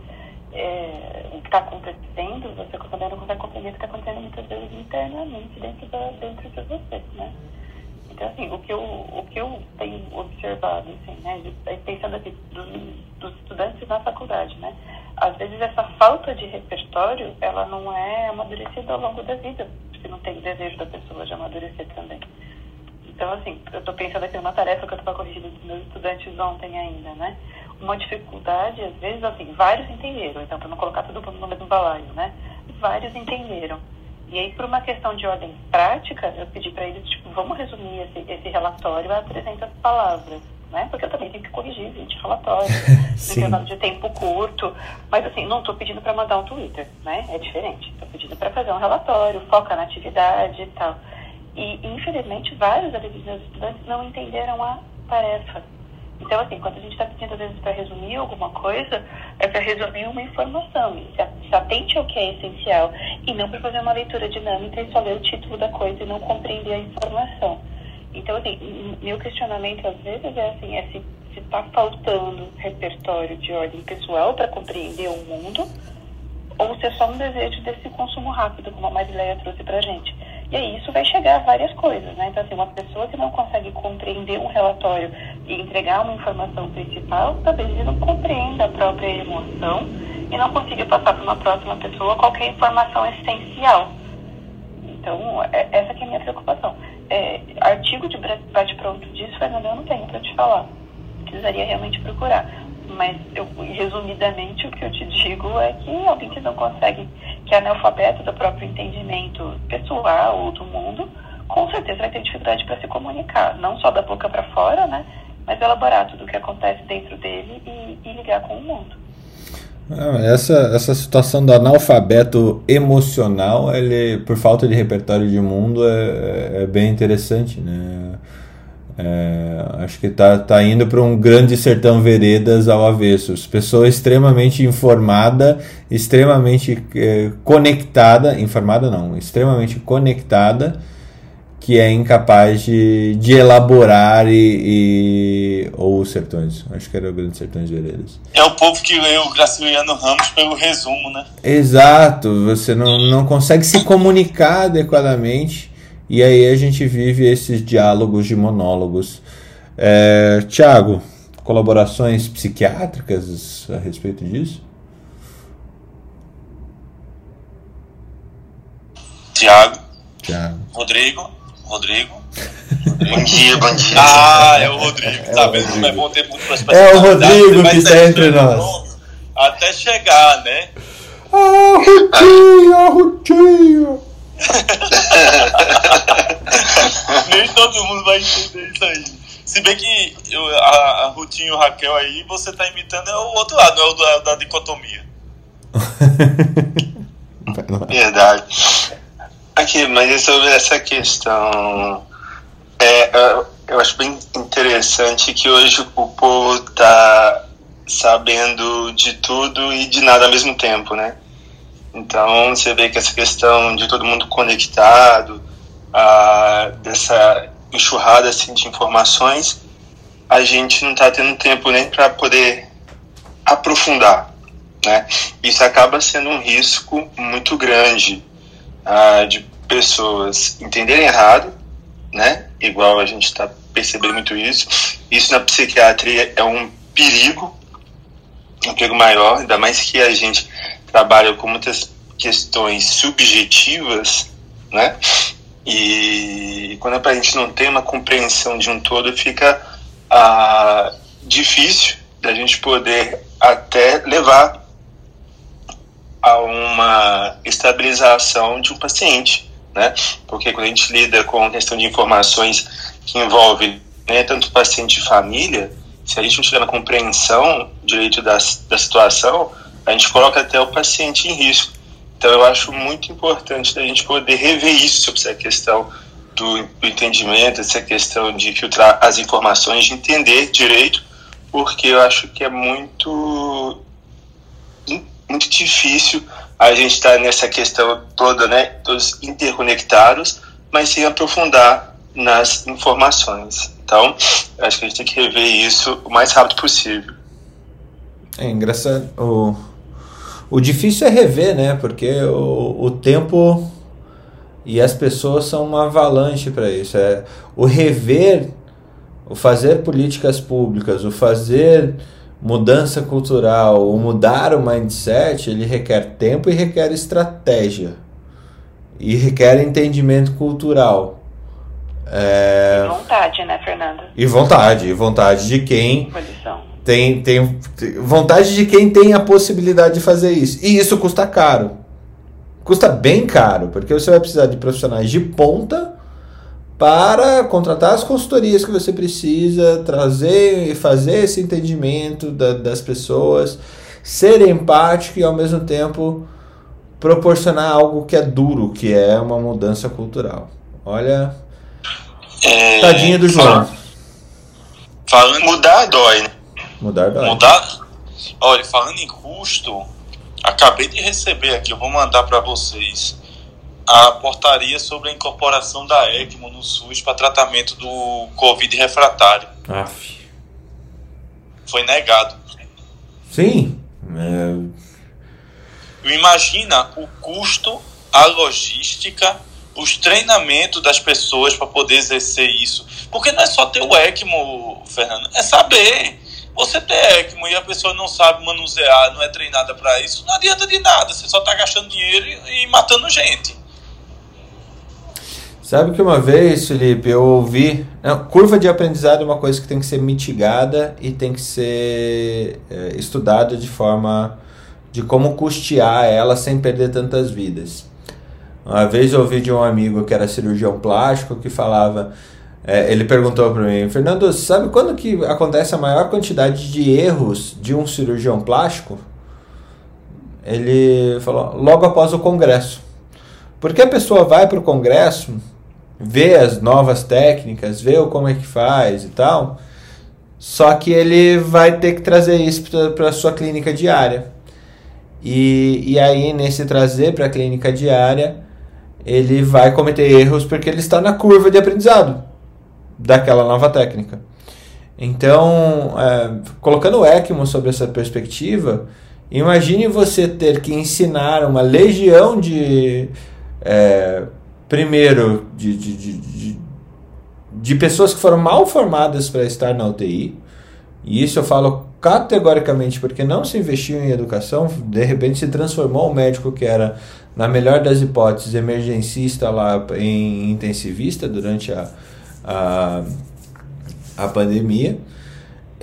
é, o que está acontecendo, você também não consegue compreender o que está acontecendo muitas vezes internamente dentro, da, dentro de você, né? Então, assim, o que eu, o que eu tenho observado, assim, né, pensando aqui dos, dos estudantes na faculdade, né, às vezes essa falta de repertório, ela não é amadurecida ao longo da vida, se não tem desejo da pessoa de amadurecer também. Então, assim, eu estou pensando aqui numa tarefa que eu estava corrigindo dos meus estudantes ontem ainda, né? Uma dificuldade, às vezes, assim, vários entenderam, então, para não colocar todo mundo no mesmo balaio, né? Vários entenderam e aí, por uma questão de ordem prática, eu pedi para eles, tipo, vamos resumir esse, esse relatório a 300 palavras, né? Porque eu também tenho que corrigir 20 relatórios, intervalo de tempo curto. Mas, assim, não estou pedindo para mandar um Twitter, né? É diferente. Estou pedindo para fazer um relatório, foca na atividade e tal. E, infelizmente, vários dos meus estudantes não entenderam a tarefa. Então, assim, quando a gente está pedindo, às vezes, para resumir alguma coisa, é para resumir uma informação. Se, atente ao que é essencial. E não para fazer uma leitura dinâmica e só ler o título da coisa e não compreender a informação. Então, assim, meu questionamento, às vezes, é assim, é se está faltando repertório de ordem pessoal para compreender o mundo, ou se é só um desejo desse consumo rápido, como a Marileia trouxe para gente. E aí isso vai chegar a várias coisas, né? Então, assim, uma pessoa que não consegue compreender um relatório e entregar uma informação principal, talvez ele não compreenda a própria emoção e não consiga passar para uma próxima pessoa qualquer informação essencial. Então, é, essa é a minha preocupação. É, artigo de bate-pronto disso, Fernando, eu não tenho para te falar. Precisaria realmente procurar. Mas, eu, resumidamente, o que eu te digo é que alguém que não consegue, que é analfabeto do próprio entendimento pessoal ou do mundo, com certeza vai ter dificuldade para se comunicar, não só da boca para fora, né? Mais elaborado tudo o que acontece dentro dele e, e ligar com o mundo. Ah, essa, essa situação do analfabeto emocional, ele, por falta de repertório de mundo, é, é bem interessante, né? É, acho que tá, tá indo para um grande sertão veredas ao avesso. Pessoa extremamente informada, extremamente é, conectada, informada não, extremamente conectada, que é incapaz de, de elaborar e, e, ou os sertões. Acho que era o grande sertões veredas. É o povo que lê o Graciliano Ramos pelo resumo, né? Exato. Você não, não consegue se comunicar adequadamente e aí a gente vive esses diálogos de monólogos. É, Tiago, colaborações psiquiátricas a respeito disso? Tiago. Tiago. Rodrigo. Rodrigo. Bom dia, bom dia. Ah, é o Rodrigo. Tá vendo como é bom ter múltiplas É o Rodrigo que está entre nós. Até chegar, né? Ah, Rutinho, ah, Rutinho. Nem todo mundo vai entender isso aí. Se bem que eu, a, a Rutinho e o Raquel aí, você tá imitando é o outro lado, não é o da, da dicotomia. Verdade. Aqui, mas é sobre essa questão. É, eu, eu acho bem interessante que hoje o povo tá sabendo de tudo e de nada ao mesmo tempo, né? Então você vê que essa questão de todo mundo conectado, a, dessa enxurrada assim, de informações, a gente não está tendo tempo nem para poder aprofundar. Né? Isso acaba sendo um risco muito grande ah, de pessoas entenderem errado, né? igual a gente está percebendo muito isso. Isso na psiquiatria é um perigo, um perigo maior, ainda mais que a gente trabalha com muitas questões subjetivas, né? E quando a gente não tem uma compreensão de um todo, fica ah, difícil da gente poder até levar a uma estabilização de um paciente, né? Porque quando a gente lida com a questão de informações que envolvem né, tanto paciente e família, se a gente não tiver uma compreensão direito da, da situação, a gente coloca até o paciente em risco. Então eu acho muito importante a gente poder rever isso sobre essa questão do, do entendimento, essa questão de filtrar as informações, de entender direito, porque eu acho que é muito muito difícil a gente estar nessa questão toda, né, todos interconectados, mas sem aprofundar nas informações. Então, acho que a gente tem que rever isso o mais rápido possível. É engraçado. O, o difícil é rever, né? Porque o, o tempo e as pessoas são uma avalanche para isso. É, o rever, o fazer políticas públicas, o fazer mudança cultural, o mudar o mindset, ele requer tempo e requer estratégia. E requer entendimento cultural. É... E vontade, né, Fernando? E vontade, e vontade de quem Posição. tem, tem vontade de quem tem a possibilidade de fazer isso. E isso custa caro. Custa bem caro, porque você vai precisar de profissionais de ponta para contratar as consultorias que você precisa, trazer e fazer esse entendimento da, das pessoas, ser empático e ao mesmo tempo proporcionar algo que é duro, que é uma mudança cultural. Olha, É, tadinha do João. Falando, Mudar dói, né? Mudar dói. Mudar? Olha, falando em custo, acabei de receber aqui, eu vou mandar para vocês a portaria sobre a incorporação da ECMO no SUS para tratamento do Covid refratário. Aff. Foi negado. Sim. É, Imagina o custo, a logística, os treinamentos das pessoas para poder exercer isso. Porque não é só ter o ECMO, Fernando, é saber. Você ter ECMO e a pessoa não sabe manusear, não é treinada para isso, não adianta de nada. Você só está gastando dinheiro e, e matando gente. Sabe que uma vez, Felipe, eu ouvi. Não, curva de aprendizado é uma coisa que tem que ser mitigada e tem que ser é, estudada de forma de como custear ela sem perder tantas vidas. Uma vez eu ouvi de um amigo que era cirurgião plástico que falava: É, ele perguntou para mim, Fernando, sabe quando que acontece a maior quantidade de erros de um cirurgião plástico? Ele falou, logo após o congresso. Porque a pessoa vai para o congresso, vê as novas técnicas, vê como é que faz e tal, só que ele vai ter que trazer isso para a sua clínica diária. E, e aí, nesse trazer para a clínica diária, ele vai cometer erros porque ele está na curva de aprendizado daquela nova técnica. Então, é, colocando o ECMO sobre essa perspectiva, imagine você ter que ensinar uma legião de. É, primeiro, de, de, de, de, pessoas que foram mal formadas para estar na UTI. E isso eu falo categoricamente porque não se investiu em educação, de repente se transformou um médico que era, na melhor das hipóteses, emergencista lá em intensivista durante a, a, a pandemia.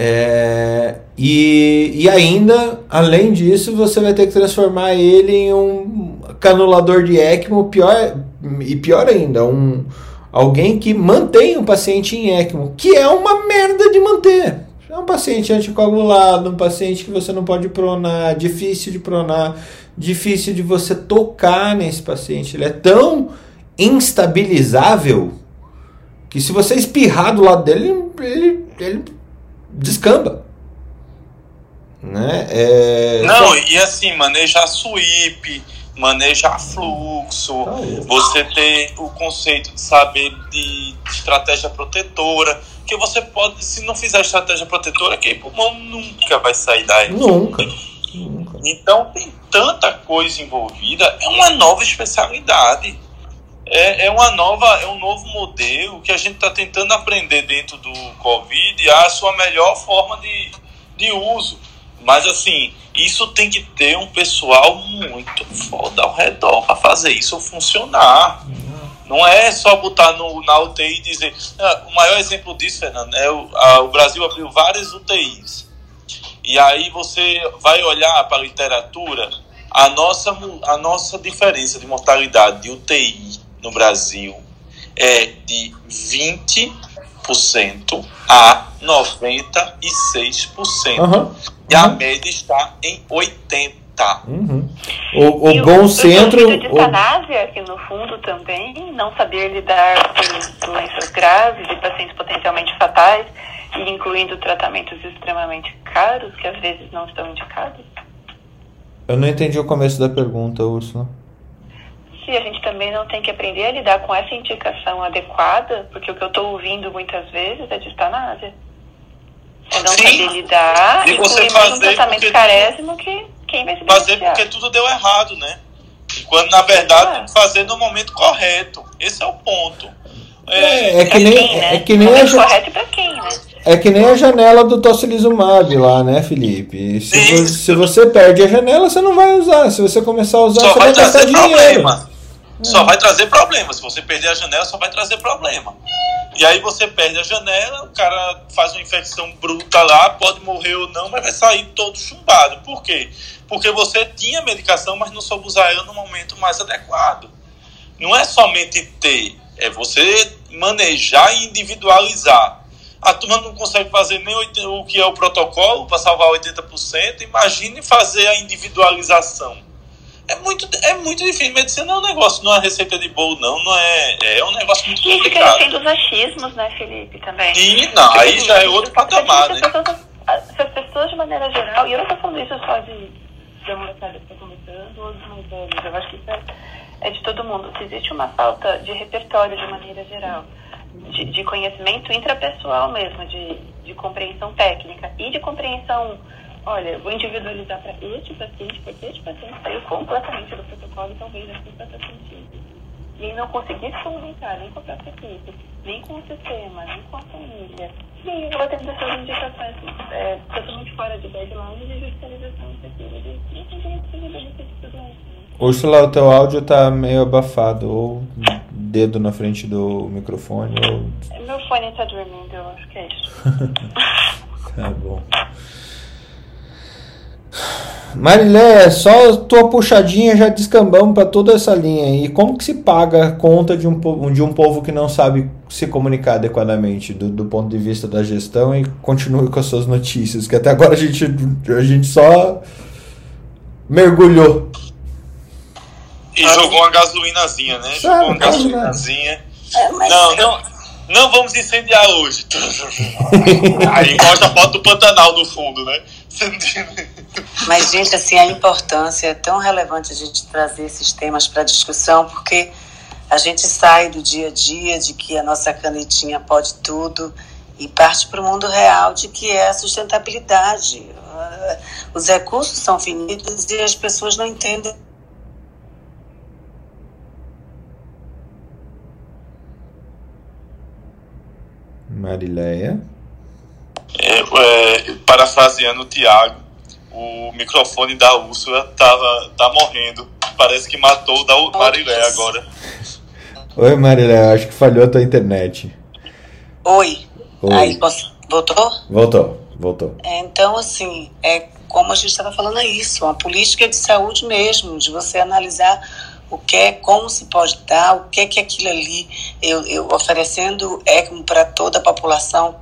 É, e, e ainda, além disso, você vai ter que transformar ele em um canulador de ECMO, pior, e pior ainda, um, alguém que mantém o paciente em ECMO, que é uma merda de manter. É um paciente anticoagulado, um paciente que você não pode pronar, difícil de pronar, difícil de você tocar nesse paciente. Ele é tão instabilizável que se você espirrar do lado dele, ele, ele descamba. Né? É... Não, e assim, manejar sweep, manejar fluxo, é. você ter o conceito de saber de estratégia protetora, que você pode, se não fizer estratégia protetora, que pulmão nunca vai sair daí. Nunca. nunca. Então tem tanta coisa envolvida, é uma nova especialidade é, é uma nova, é um novo modelo que a gente está tentando aprender dentro do Covid a sua melhor forma de, de uso. Mas assim, isso tem que ter um pessoal muito foda ao redor para fazer isso funcionar. Não é só botar no, na UTI e dizer. Ah, o maior exemplo disso, Fernando, é o, a, o Brasil abriu várias UTIs. E aí você vai olhar para a literatura, a nossa, a nossa diferença de mortalidade de UTI no Brasil é de 20% a 96%. Uhum. E a média está em 80%. Uhum. O, o bom o, centro. O de eutanásia, que no fundo também, não saber lidar com doenças graves e pacientes potencialmente fatais, e incluindo tratamentos extremamente caros, que às vezes não estão indicados. Eu não entendi o começo da pergunta, Úrsula se a gente também não tem que aprender a lidar com essa indicação adequada, porque o que eu estou ouvindo muitas vezes é de eutanásia. É não Sim. saber lidar e, você fazer um tratamento carésimo que quem vai se Fazer porque tudo deu errado, né? Quando na verdade tem que fazer no momento correto. Esse é o ponto. É, é, é que nem, quem, né? é que nem a, correto para quem, né? É que nem a janela do tocilizumab lá, né, Felipe? Se, você, se você perde a janela, você não vai usar. Se você começar a usar, Só você vai, vai gastar dinheiro. Problema só vai trazer problema. Se você perder a janela, só vai trazer problema. E aí você perde a janela, o cara faz uma infecção bruta lá, pode morrer ou não, mas vai sair todo chumbado. Por quê? Porque você tinha medicação, mas não soube usar ela no momento mais adequado. Não é somente ter, é você manejar e individualizar. A turma não consegue fazer nem o que é o protocolo para salvar 80%, imagine fazer a individualização é muito, é muito difícil. Medicina é um negócio, não é receita de bolo, não. Não é, é um negócio muito e complicado. E fica dos achismos, né, Felipe, também. E, não, aí já é outro patamar, né? Se as pessoas, de maneira geral, e eu não estou falando isso só de, de uma que está começando ou dos mais velhos, eu acho que isso é, é de todo mundo. Se existe uma falta de repertório de maneira geral, de, de conhecimento intrapessoal mesmo, de, de compreensão técnica e de compreensão olha, vou individualizar para este paciente, porque este paciente saiu completamente do protocolo e talvez assim faça sentido. E não conseguir se comunicar nem com a própria equipe, nem com o sistema, nem com a família. E aí eu vou tendo essas indicações é, totalmente fora de deadline de judicialização. De, não tem jeito de benefício tudo isso. Úrsula, o teu áudio tá meio abafado, ou dedo na frente do microfone, ou... Meu fone tá dormindo, eu acho que é isso. tá bom. Marilé, só tua puxadinha já descambamos para toda essa linha. E como que se paga a conta de um, de um povo que não sabe se comunicar adequadamente do, do ponto de vista da gestão e continue com as suas notícias? Que até agora a gente, a gente só mergulhou. E jogou uma gasolinazinha, né? Sabe, jogou uma quase gasolinazinha. É, Não, não, não vamos incendiar hoje. Aí mostra a foto do Pantanal no fundo, né? Mas, gente, assim, a importância é tão relevante a gente trazer esses temas para discussão, porque a gente sai do dia a dia de que a nossa canetinha pode tudo e parte para o mundo real de que é a sustentabilidade. Ah, Os recursos são finitos e as pessoas não entendem. Marileia. É, é, parafraseando o Tiago, o microfone da Úrsula tava, tá morrendo. Parece que matou o da Marilé agora. Oi, Marileia, acho que falhou a tua internet. Oi. Oi. Aí, posso... voltou? Voltou, voltou. É, Então, assim, é como a gente estava falando, é isso, uma política de saúde mesmo, de você analisar o que é, como se pode dar, o que é que aquilo ali, eu, eu oferecendo ECMO para toda a população,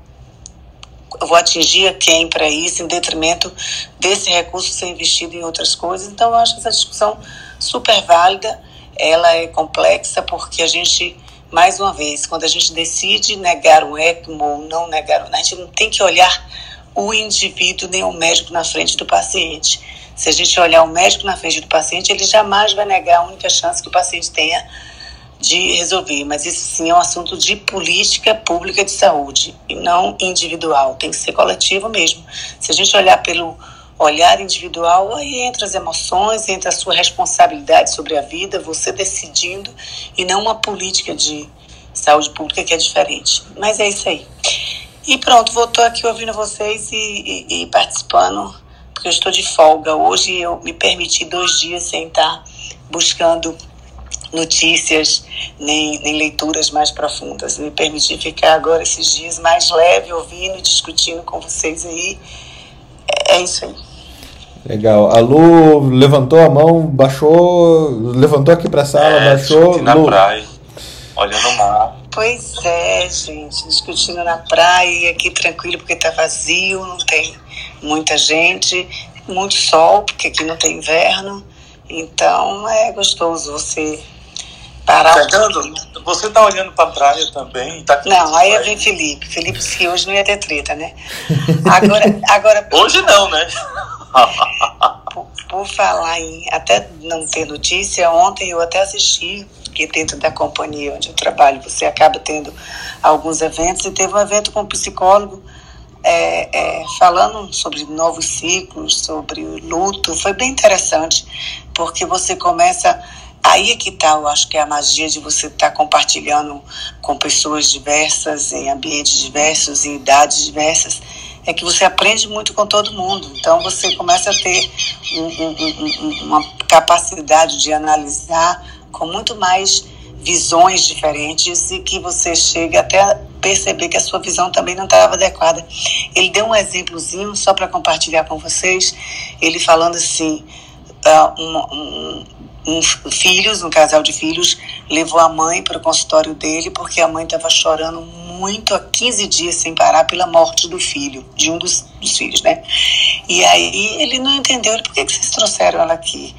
vou atingir a quem para isso, em detrimento desse recurso ser investido em outras coisas. Então, eu acho essa discussão super válida, ela é complexa porque a gente, mais uma vez, quando a gente decide negar o ECMO ou não negar, a gente não tem que olhar o indivíduo nem o médico na frente do paciente. Se a gente olhar o médico na frente do paciente, ele jamais vai negar a única chance que o paciente tenha de resolver. Mas isso sim é um assunto de política pública de saúde e não individual. Tem que ser coletivo mesmo. Se a gente olhar pelo olhar individual, aí entra as emoções, entra a sua responsabilidade sobre a vida, você decidindo, e não uma política de saúde pública que é diferente. Mas é isso aí. E pronto, vou estou aqui ouvindo vocês e, e- e participando, porque eu estou de folga. Hoje eu me permiti dois dias sem estar buscando notícias nem, nem leituras mais profundas. Me permiti ficar agora esses dias mais leve, ouvindo e discutindo com vocês aí. É, é isso aí. Legal. A Lu levantou a mão, baixou, levantou aqui pra sala, É, baixou. na Lu, praia, olhando o mar. Pois é, gente, discutindo na praia e aqui tranquilo porque tá vazio, não tem muita gente, muito sol, porque aqui não tem inverno. Então é gostoso você um Fernando, você tá olhando pra praia também? Tá Não, aí vem Felipe. Felipe disse que hoje não ia ter treta, né? Agora, agora Hoje não, né? por, por falar em até não ter notícia, ontem eu até assisti, porque dentro da companhia onde eu trabalho você acaba tendo alguns eventos, e teve um evento com um psicólogo é, é, falando sobre novos ciclos, sobre o luto. Foi bem interessante, porque você começa. Aí é que tá, eu acho que é a magia de você estar compartilhando com pessoas diversas, em ambientes diversos, em idades diversas é que você aprende muito com todo mundo. Então você começa a ter um, um, um, uma capacidade de analisar com muito mais visões diferentes e que você chega até perceber que a sua visão também não estava adequada. Ele deu um exemplozinho só para compartilhar com vocês. Ele falando assim, uh, um, um, filhos, um casal de filhos, levou a mãe para o consultório dele porque a mãe estava chorando muito há 15 dias sem parar pela morte do filho, de um dos, dos filhos, né? E aí ele não entendeu, ele, por que, que vocês trouxeram ela aqui?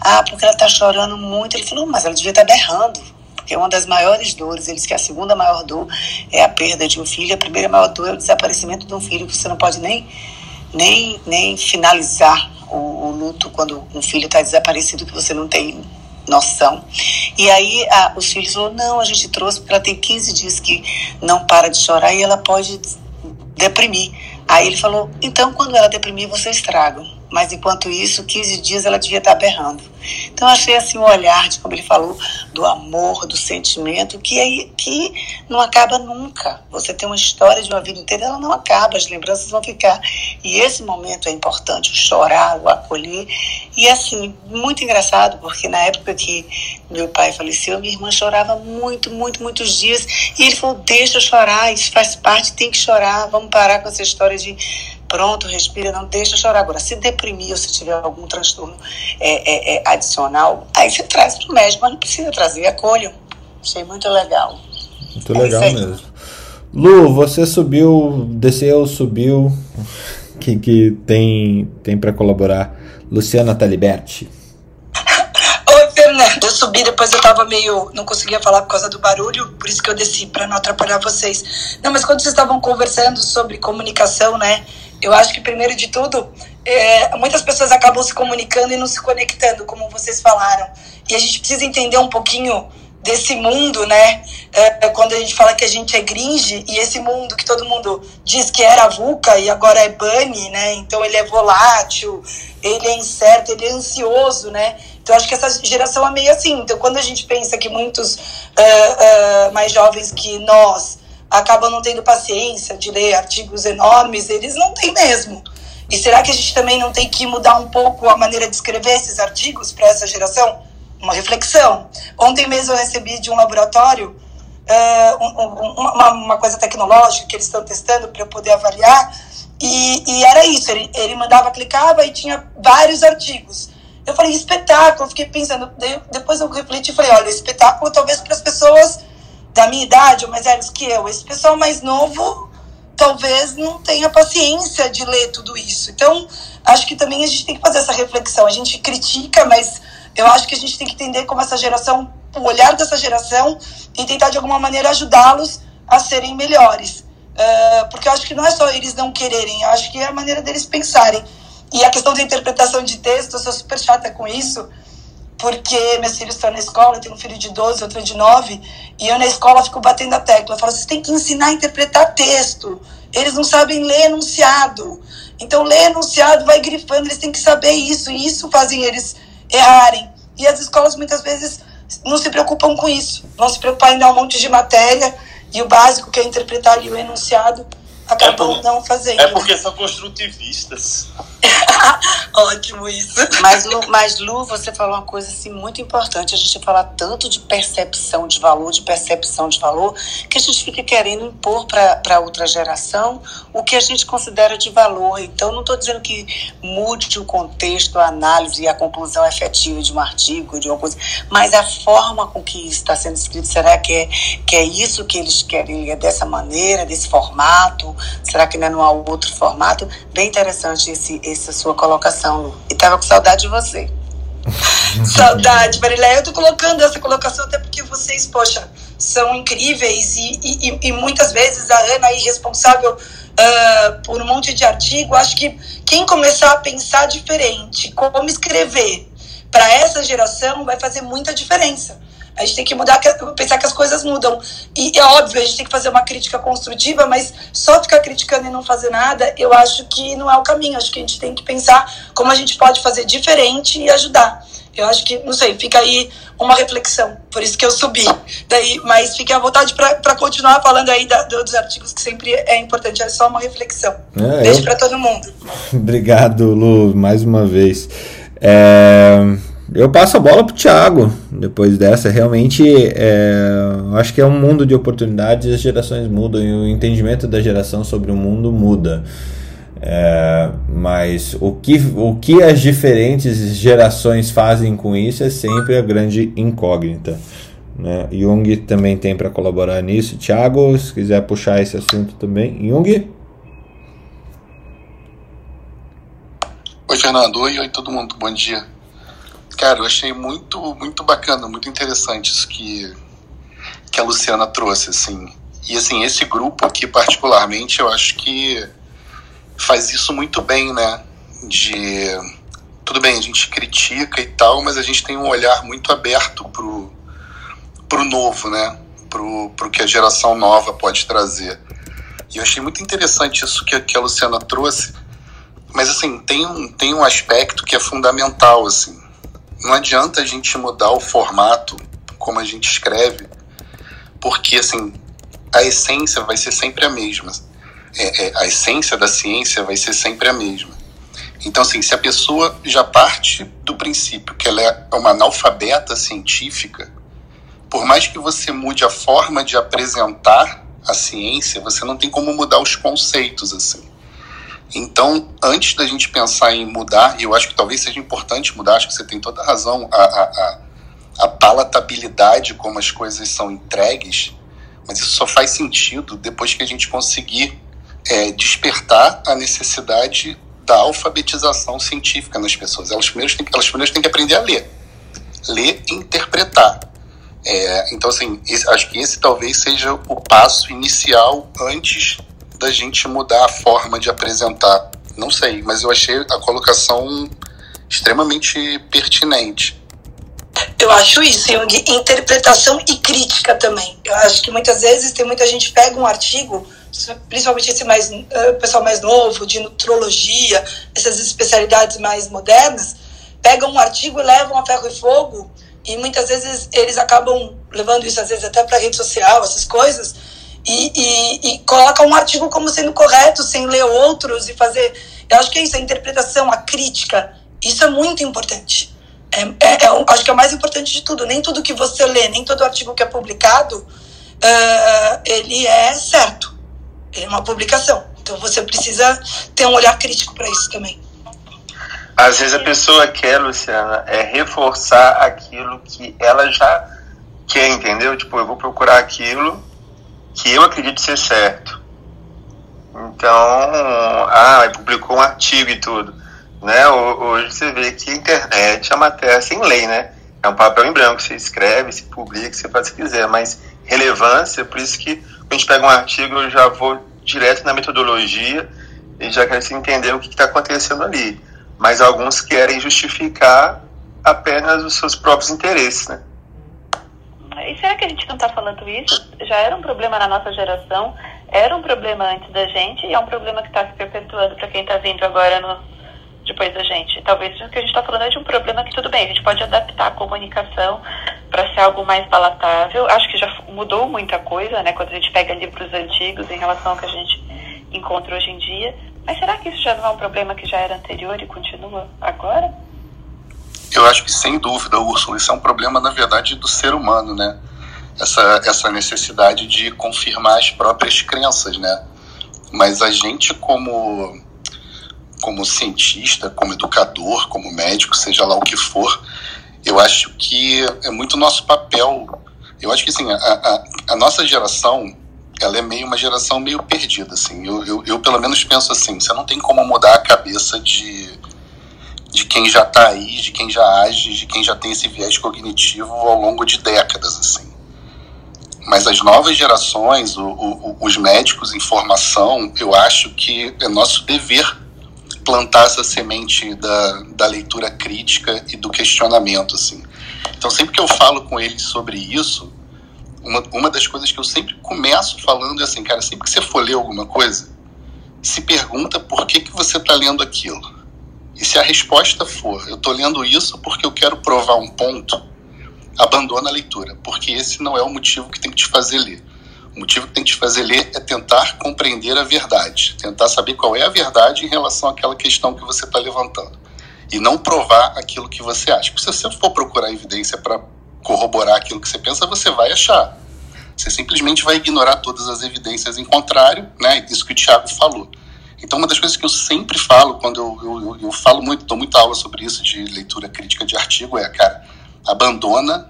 Ah, porque ela está chorando muito. Ele falou, mas ela devia estar tá berrando, porque uma das maiores dores, ele disse que a segunda maior dor é a perda de um filho, a primeira maior dor é o desaparecimento de um filho, que você não pode nem, nem, nem finalizar o, o luto quando um filho está desaparecido, que você não tem noção. E aí a, os filhos falaram, não, a gente trouxe porque ela tem 15 dias que não para de chorar e ela pode deprimir. Aí ele falou, então quando ela deprimir, vocês tragam. Mas enquanto isso, 15 dias ela devia estar berrando. Então achei assim o olhar de como ele falou do amor, do sentimento, que aí que não acaba nunca. Você tem uma história de uma vida inteira, ela não acaba, as lembranças vão ficar. E esse momento é importante, o chorar, o acolher. E assim, muito engraçado, porque na época que meu pai faleceu, minha irmã chorava muito, muito, muitos dias. E ele falou: deixa eu chorar, isso faz parte, tem que chorar, vamos parar com essa história de pronto, respira, não deixa chorar. Agora, se deprimir ou se tiver algum transtorno é, é, é adicional, aí você traz para o médico, mas não precisa trazer, acolham. Achei muito legal. Muito legal mesmo. Lu, você subiu, desceu, subiu. Que, que tem, tem para colaborar? Luciana Taliberti. Oi, Fernando. Eu subi, depois eu tava meio. Não conseguia falar por causa do barulho, por isso que eu desci, para não atrapalhar vocês. Não, mas quando vocês estavam conversando sobre comunicação, né? Eu acho que, primeiro de tudo, é, muitas pessoas acabam se comunicando e não se conectando, como vocês falaram. E a gente precisa entender um pouquinho desse mundo, né? É, quando a gente fala que a gente é gringe e esse mundo que todo mundo diz que era VUCA e agora é bunny, né? Então ele é volátil, ele é incerto, ele é ansioso, né? Então acho que essa geração é meio assim. Então quando a gente pensa que muitos uh, uh, mais jovens que nós acabam não tendo paciência de ler artigos enormes, eles não têm mesmo. E será que a gente também não tem que mudar um pouco a maneira de escrever esses artigos para essa geração? uma reflexão. Ontem mesmo eu recebi de um laboratório uh, um, uma, uma, coisa tecnológica que eles estão testando para eu poder avaliar, e, e, era isso, ele, ele mandava, clicava e tinha vários artigos. Eu falei, espetáculo, eu fiquei pensando, depois eu refleti e falei, olha, espetáculo talvez para as pessoas da minha idade ou mais velhos que eu, esse pessoal mais novo talvez não tenha paciência de ler tudo isso. Então, acho que também a gente tem que fazer essa reflexão. A gente critica, mas eu acho que a gente tem que entender como essa geração, o olhar dessa geração e tentar de alguma maneira ajudá-los a serem melhores. Uh, porque eu acho que não é só eles não quererem, eu acho que é a maneira deles pensarem. E a questão da interpretação de texto, eu sou super chata com isso, porque meus filhos estão na escola, eu tenho um filho de 12, outro de 9, e eu na escola fico batendo a tecla. Eu falo, vocês têm que ensinar a interpretar texto. Eles não sabem ler enunciado. Então, ler enunciado vai grifando, eles têm que saber isso, e isso fazem eles errarem. E as escolas muitas vezes não se preocupam com isso, vão se preocupar em dar um monte de matéria e o básico que é interpretar ali o enunciado acabam é por, não fazendo. É porque são construtivistas. Ótimo isso. Mas Lu, mas, Lu, você falou uma coisa assim, muito importante. A gente fala tanto de percepção de valor, de percepção de valor, que a gente fica querendo impor para outra geração o que a gente considera de valor. Então, não estou dizendo que mude o contexto, a análise e a conclusão efetiva de um artigo, de uma coisa, mas a forma com que isso está sendo escrito, será que é, que é isso que eles querem? É dessa maneira, desse formato? Será que não é num outro formato? Bem interessante esse, essa sua colocação, Lu. E tava com saudade de você. saudade, Marilé. Eu tô colocando essa colocação até porque vocês, poxa, são incríveis e, e, e muitas vezes a Ana aí responsável uh, por um monte de artigo. Acho que quem começar a pensar diferente, como escrever para essa geração vai fazer muita diferença. A gente tem que mudar, pensar que as coisas mudam. E é óbvio, a gente tem que fazer uma crítica construtiva, mas só ficar criticando e não fazer nada, eu acho que não é o caminho. Acho que a gente tem que pensar como a gente pode fazer diferente e ajudar. Eu acho que, não sei, fica aí uma reflexão. Por isso que eu subi. Daí, mas fique à vontade para continuar falando aí da, dos artigos, que sempre é importante. É só uma reflexão. É, Beijo eu... para todo mundo. Obrigado, Lu, mais uma vez. É... Eu passo a bola pro Thiago depois dessa. Realmente, é, acho que é um mundo de oportunidades, as gerações mudam e o entendimento da geração sobre o mundo muda. É, mas o que, o que as diferentes gerações fazem com isso é sempre a grande incógnita. Né? Jung também tem para colaborar nisso. Thiago, se quiser puxar esse assunto também. Jung? Oi, Fernando. Oi, oi, todo mundo. Bom dia. Cara, eu achei muito, muito bacana, muito interessante isso que, que a Luciana trouxe, assim. E, assim, esse grupo aqui, particularmente, eu acho que faz isso muito bem, né? De... Tudo bem, a gente critica e tal, mas a gente tem um olhar muito aberto pro, pro novo, né? Pro, pro que a geração nova pode trazer. E eu achei muito interessante isso que, que a Luciana trouxe, mas, assim, tem um, tem um aspecto que é fundamental, assim não adianta a gente mudar o formato como a gente escreve, porque assim a essência vai ser sempre a mesma. É, é, a essência da ciência vai ser sempre a mesma. Então, assim, se a pessoa já parte do princípio que ela é uma analfabeta científica, por mais que você mude a forma de apresentar a ciência, você não tem como mudar os conceitos, assim. Então, antes da gente pensar em mudar, e eu acho que talvez seja importante mudar, acho que você tem toda a razão, a, a, a, a palatabilidade como as coisas são entregues, mas isso só faz sentido depois que a gente conseguir é, despertar a necessidade da alfabetização científica nas pessoas. Elas primeiro têm, elas primeiro têm que aprender a ler. Ler e interpretar. É, então, assim, esse, acho que esse talvez seja o passo inicial antes da gente mudar a forma de apresentar. Não sei, mas eu achei a colocação extremamente pertinente. Eu acho isso, Jung, interpretação e crítica também. Eu acho que muitas vezes tem muita gente pega um artigo, principalmente esse mais uh, pessoal mais novo, de nutrologia, essas especialidades mais modernas, pegam um artigo e levam a ferro e fogo, e muitas vezes eles acabam levando isso às vezes até para rede social, essas coisas, e, e, e coloca um artigo como sendo correto, sem ler outros e fazer. Eu acho que é isso, a interpretação, a crítica, isso é muito importante. É, é, é, acho que é o mais importante de tudo. Nem tudo que você lê, nem todo artigo que é publicado, uh, ele é certo. Ele é uma publicação. Então você precisa ter um olhar crítico para isso também. Às vezes a pessoa quer, Luciana, é reforçar aquilo que ela já quer, entendeu? Tipo, eu vou procurar aquilo que eu acredito ser certo. Então, ah, publicou um artigo e tudo. Né? Hoje você vê que a internet é uma matéria sem lei, né? É um papel em branco, você escreve, se publica, você faz o que quiser, mas relevância, por isso que quando a gente pega um artigo, eu já vou direto na metodologia e já quero entender o que está acontecendo ali. Mas alguns querem justificar apenas os seus próprios interesses, né? E será que a gente não está falando isso? Já era um problema na nossa geração, era um problema antes da gente e é um problema que está se perpetuando para quem está vindo agora no, depois da gente. Talvez o que a gente está falando é de um problema que tudo bem, a gente pode adaptar a comunicação para ser algo mais palatável. Acho que já mudou muita coisa, né, quando a gente pega livros antigos em relação ao que a gente encontra hoje em dia. Mas será que isso já não é um problema que já era anterior e continua agora? Eu acho que sem dúvida, Úrsula, isso é um problema, na verdade, do ser humano, né? Essa, essa necessidade de confirmar as próprias crenças, né? Mas a gente, como, como cientista, como educador, como médico, seja lá o que for, eu acho que é muito nosso papel. Eu acho que, assim, a, a, a nossa geração, ela é meio uma geração meio perdida, assim. Eu, eu, eu, pelo menos penso assim, você não tem como mudar a cabeça de de quem já está aí, de quem já age, de quem já tem esse viés cognitivo ao longo de décadas, assim. Mas as novas gerações, o, o, os médicos em formação, eu acho que é nosso dever plantar essa semente da, da leitura crítica e do questionamento, assim. Então, sempre que eu falo com eles sobre isso, uma, uma das coisas que eu sempre começo falando é assim, cara, sempre que você for ler alguma coisa, se pergunta por que, que você está lendo aquilo e se a resposta for, eu estou lendo isso porque eu quero provar um ponto, abandona a leitura, porque esse não é o motivo que tem que te fazer ler. O motivo que tem que te fazer ler é tentar compreender a verdade, tentar saber qual é a verdade em relação àquela questão que você está levantando. E não provar aquilo que você acha. Porque se você for procurar evidência para corroborar aquilo que você pensa, você vai achar. Você simplesmente vai ignorar todas as evidências em contrário, né? Isso que o Tiago falou. Então, uma das coisas que eu sempre falo, quando eu, eu, eu falo muito, dou muita aula sobre isso, de leitura crítica de artigo, é, cara, abandona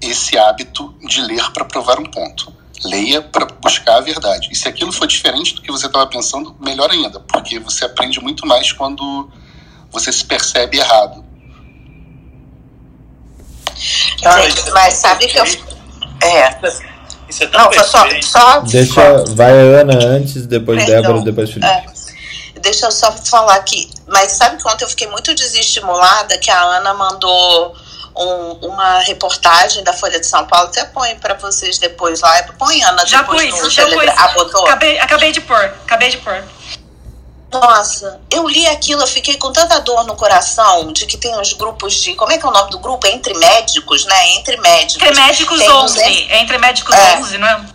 esse hábito de ler para provar um ponto. Leia para buscar a verdade. E se aquilo for diferente do que você estava pensando, melhor ainda, porque você aprende muito mais quando você se percebe errado. Gente, mas sabe que eu. É. Isso é Não, só, só. Deixa. Vai a Ana antes, depois Perdão. Débora, depois Felipe. É deixa eu só falar aqui. Mas sabe quando eu fiquei muito desestimulada que a Ana mandou um, uma reportagem da Folha de São Paulo? Até põe para vocês depois lá. Põe, Ana, já depois pus, no já Telegram. Ah, botou? Acabei, acabei de pôr, acabei de pôr. Nossa, eu li aquilo, eu fiquei com tanta dor no coração de que tem uns grupos de. Como é que é o nome do grupo? Entre médicos, né? Entre médicos. Entre médicos tem 11. Entre médicos é, 11, não é?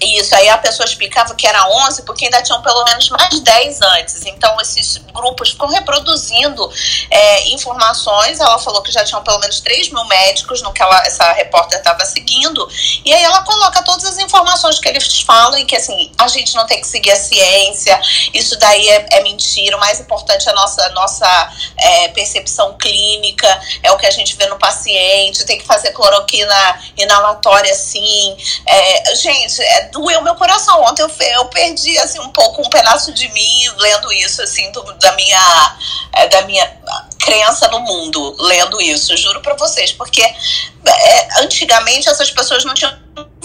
Isso, aí a pessoa explicava que era 11 porque ainda tinham pelo menos mais 10 antes. Então, esses grupos ficam reproduzindo é, informações. Ela falou que já tinham pelo menos 3 mil médicos no que ela, essa repórter estava seguindo. E aí ela coloca todas as informações que eles falam e que, assim, a gente não tem que seguir a ciência, isso daí é, é mentira. O mais importante é a nossa, nossa é, percepção clínica, é o que a gente vê no paciente, tem que fazer cloroquina inalatória sim. É, gente, é, doeu meu coração. Ontem eu, eu perdi assim, um pouco um pedaço de mim lendo isso, assim, do, da minha. É, da minha crença no mundo lendo isso, juro para vocês, porque é, antigamente essas pessoas não tinham